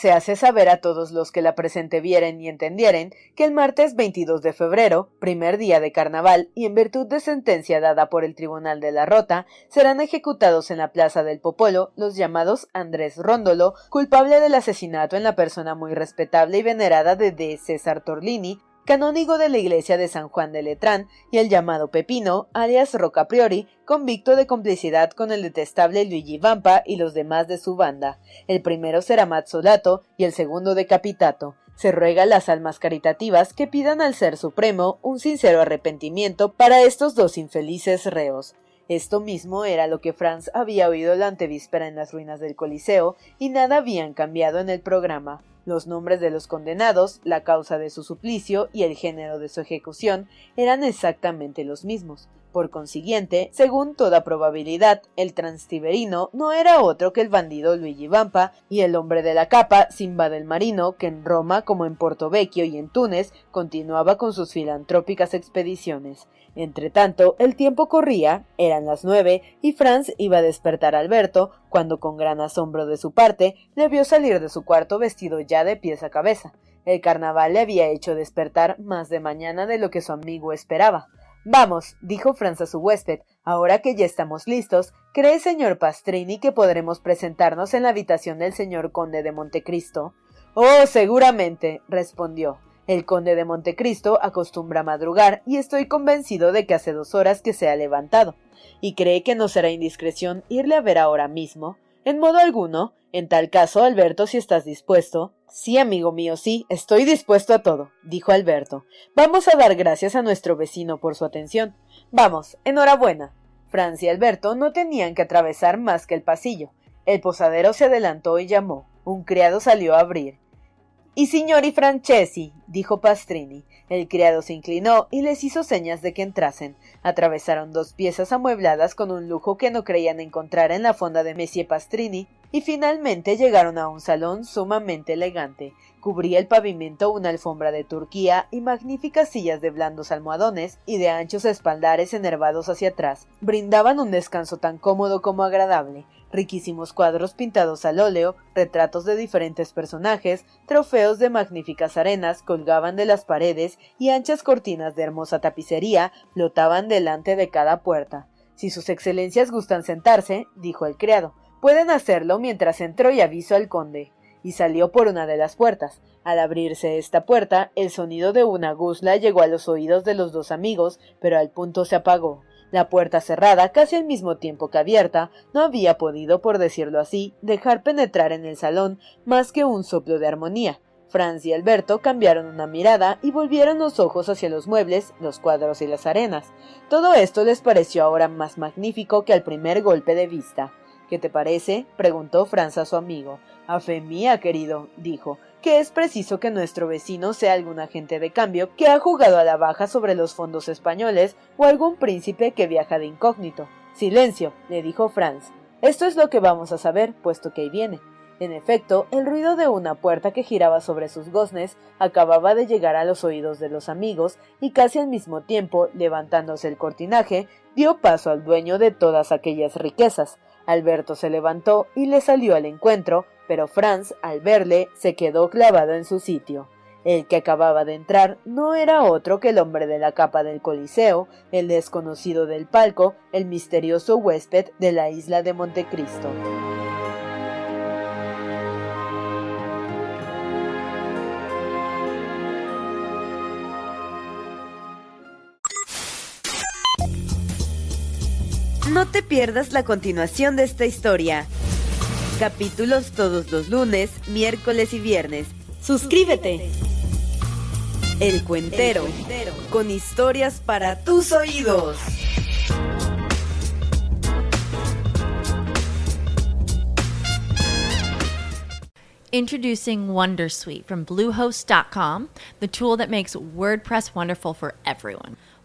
Se hace saber a todos los que la presente vieren y entendieren que el martes 22 de febrero, primer día de carnaval, y en virtud de sentencia dada por el Tribunal de la Rota, serán ejecutados en la Plaza del Popolo los llamados Andrés Róndolo, culpable del asesinato en la persona muy respetable y venerada de D. César Torlini, canónigo de la iglesia de San Juan de Letrán, y el llamado Pepino, alias Roca Priori, convicto de complicidad con el detestable Luigi Vampa y los demás de su banda. El primero será Mazzolato y el segundo decapitato. Se ruega a las almas caritativas que pidan al Ser Supremo un sincero arrepentimiento para estos dos infelices reos. Esto mismo era lo que Franz había oído la antevíspera en las ruinas del Coliseo, y nada habían cambiado en el programa. Los nombres de los condenados, la causa de su suplicio y el género de su ejecución eran exactamente los mismos. Por consiguiente, según toda probabilidad, el transtiberino no era otro que el bandido Luigi Vampa y el hombre de la capa, Simba del Marino, que en Roma como en Portovecchio y en Túnez continuaba con sus filantrópicas expediciones. Entretanto, el tiempo corría, eran las nueve, y Franz iba a despertar a Alberto, cuando con gran asombro de su parte le vio salir de su cuarto vestido ya de pies a cabeza. El carnaval le había hecho despertar más de mañana de lo que su amigo esperaba. Vamos, dijo Franz a su huésped, ahora que ya estamos listos, ¿cree señor Pastrini que podremos presentarnos en la habitación del señor conde de Montecristo? Oh, seguramente, respondió. El conde de Montecristo acostumbra madrugar y estoy convencido de que hace dos horas que se ha levantado. ¿Y cree que no será indiscreción irle a ver ahora mismo? En modo alguno. En tal caso, Alberto, si estás dispuesto. Sí, amigo mío, sí, estoy dispuesto a todo, dijo Alberto. Vamos a dar gracias a nuestro vecino por su atención. Vamos, enhorabuena. Francia y Alberto no tenían que atravesar más que el pasillo. El posadero se adelantó y llamó. Un criado salió a abrir. I signori Francesi, dijo Pastrini. El criado se inclinó y les hizo señas de que entrasen. Atravesaron dos piezas amuebladas con un lujo que no creían encontrar en la fonda de Messie Pastrini y finalmente llegaron a un salón sumamente elegante. Cubría el pavimento una alfombra de Turquía y magníficas sillas de blandos almohadones y de anchos espaldares enervados hacia atrás. Brindaban un descanso tan cómodo como agradable riquísimos cuadros pintados al óleo, retratos de diferentes personajes, trofeos de magníficas arenas colgaban de las paredes y anchas cortinas de hermosa tapicería flotaban delante de cada puerta. Si sus excelencias gustan sentarse, dijo el criado, pueden hacerlo mientras entro y aviso al conde. Y salió por una de las puertas. Al abrirse esta puerta, el sonido de una guzla llegó a los oídos de los dos amigos, pero al punto se apagó. La puerta cerrada, casi al mismo tiempo que abierta, no había podido, por decirlo así, dejar penetrar en el salón más que un soplo de armonía. Franz y Alberto cambiaron una mirada y volvieron los ojos hacia los muebles, los cuadros y las arenas. Todo esto les pareció ahora más magnífico que al primer golpe de vista. ¿Qué te parece? preguntó Franz a su amigo. A fe mía, querido, dijo que es preciso que nuestro vecino sea algún agente de cambio que ha jugado a la baja sobre los fondos españoles o algún príncipe que viaja de incógnito. Silencio, le dijo Franz. Esto es lo que vamos a saber, puesto que ahí viene. En efecto, el ruido de una puerta que giraba sobre sus goznes acababa de llegar a los oídos de los amigos y casi al mismo tiempo, levantándose el cortinaje, dio paso al dueño de todas aquellas riquezas. Alberto se levantó y le salió al encuentro, pero Franz, al verle, se quedó clavado en su sitio. El que acababa de entrar no era otro que el hombre de la capa del Coliseo, el desconocido del palco, el misterioso huésped de la isla de Montecristo. No te pierdas la continuación de esta historia. Capítulos todos los lunes, miércoles y viernes. Suscríbete. El Cuentero, con historias para tus oídos. Introducing Wondersuite from Bluehost.com, the tool that makes WordPress wonderful for everyone.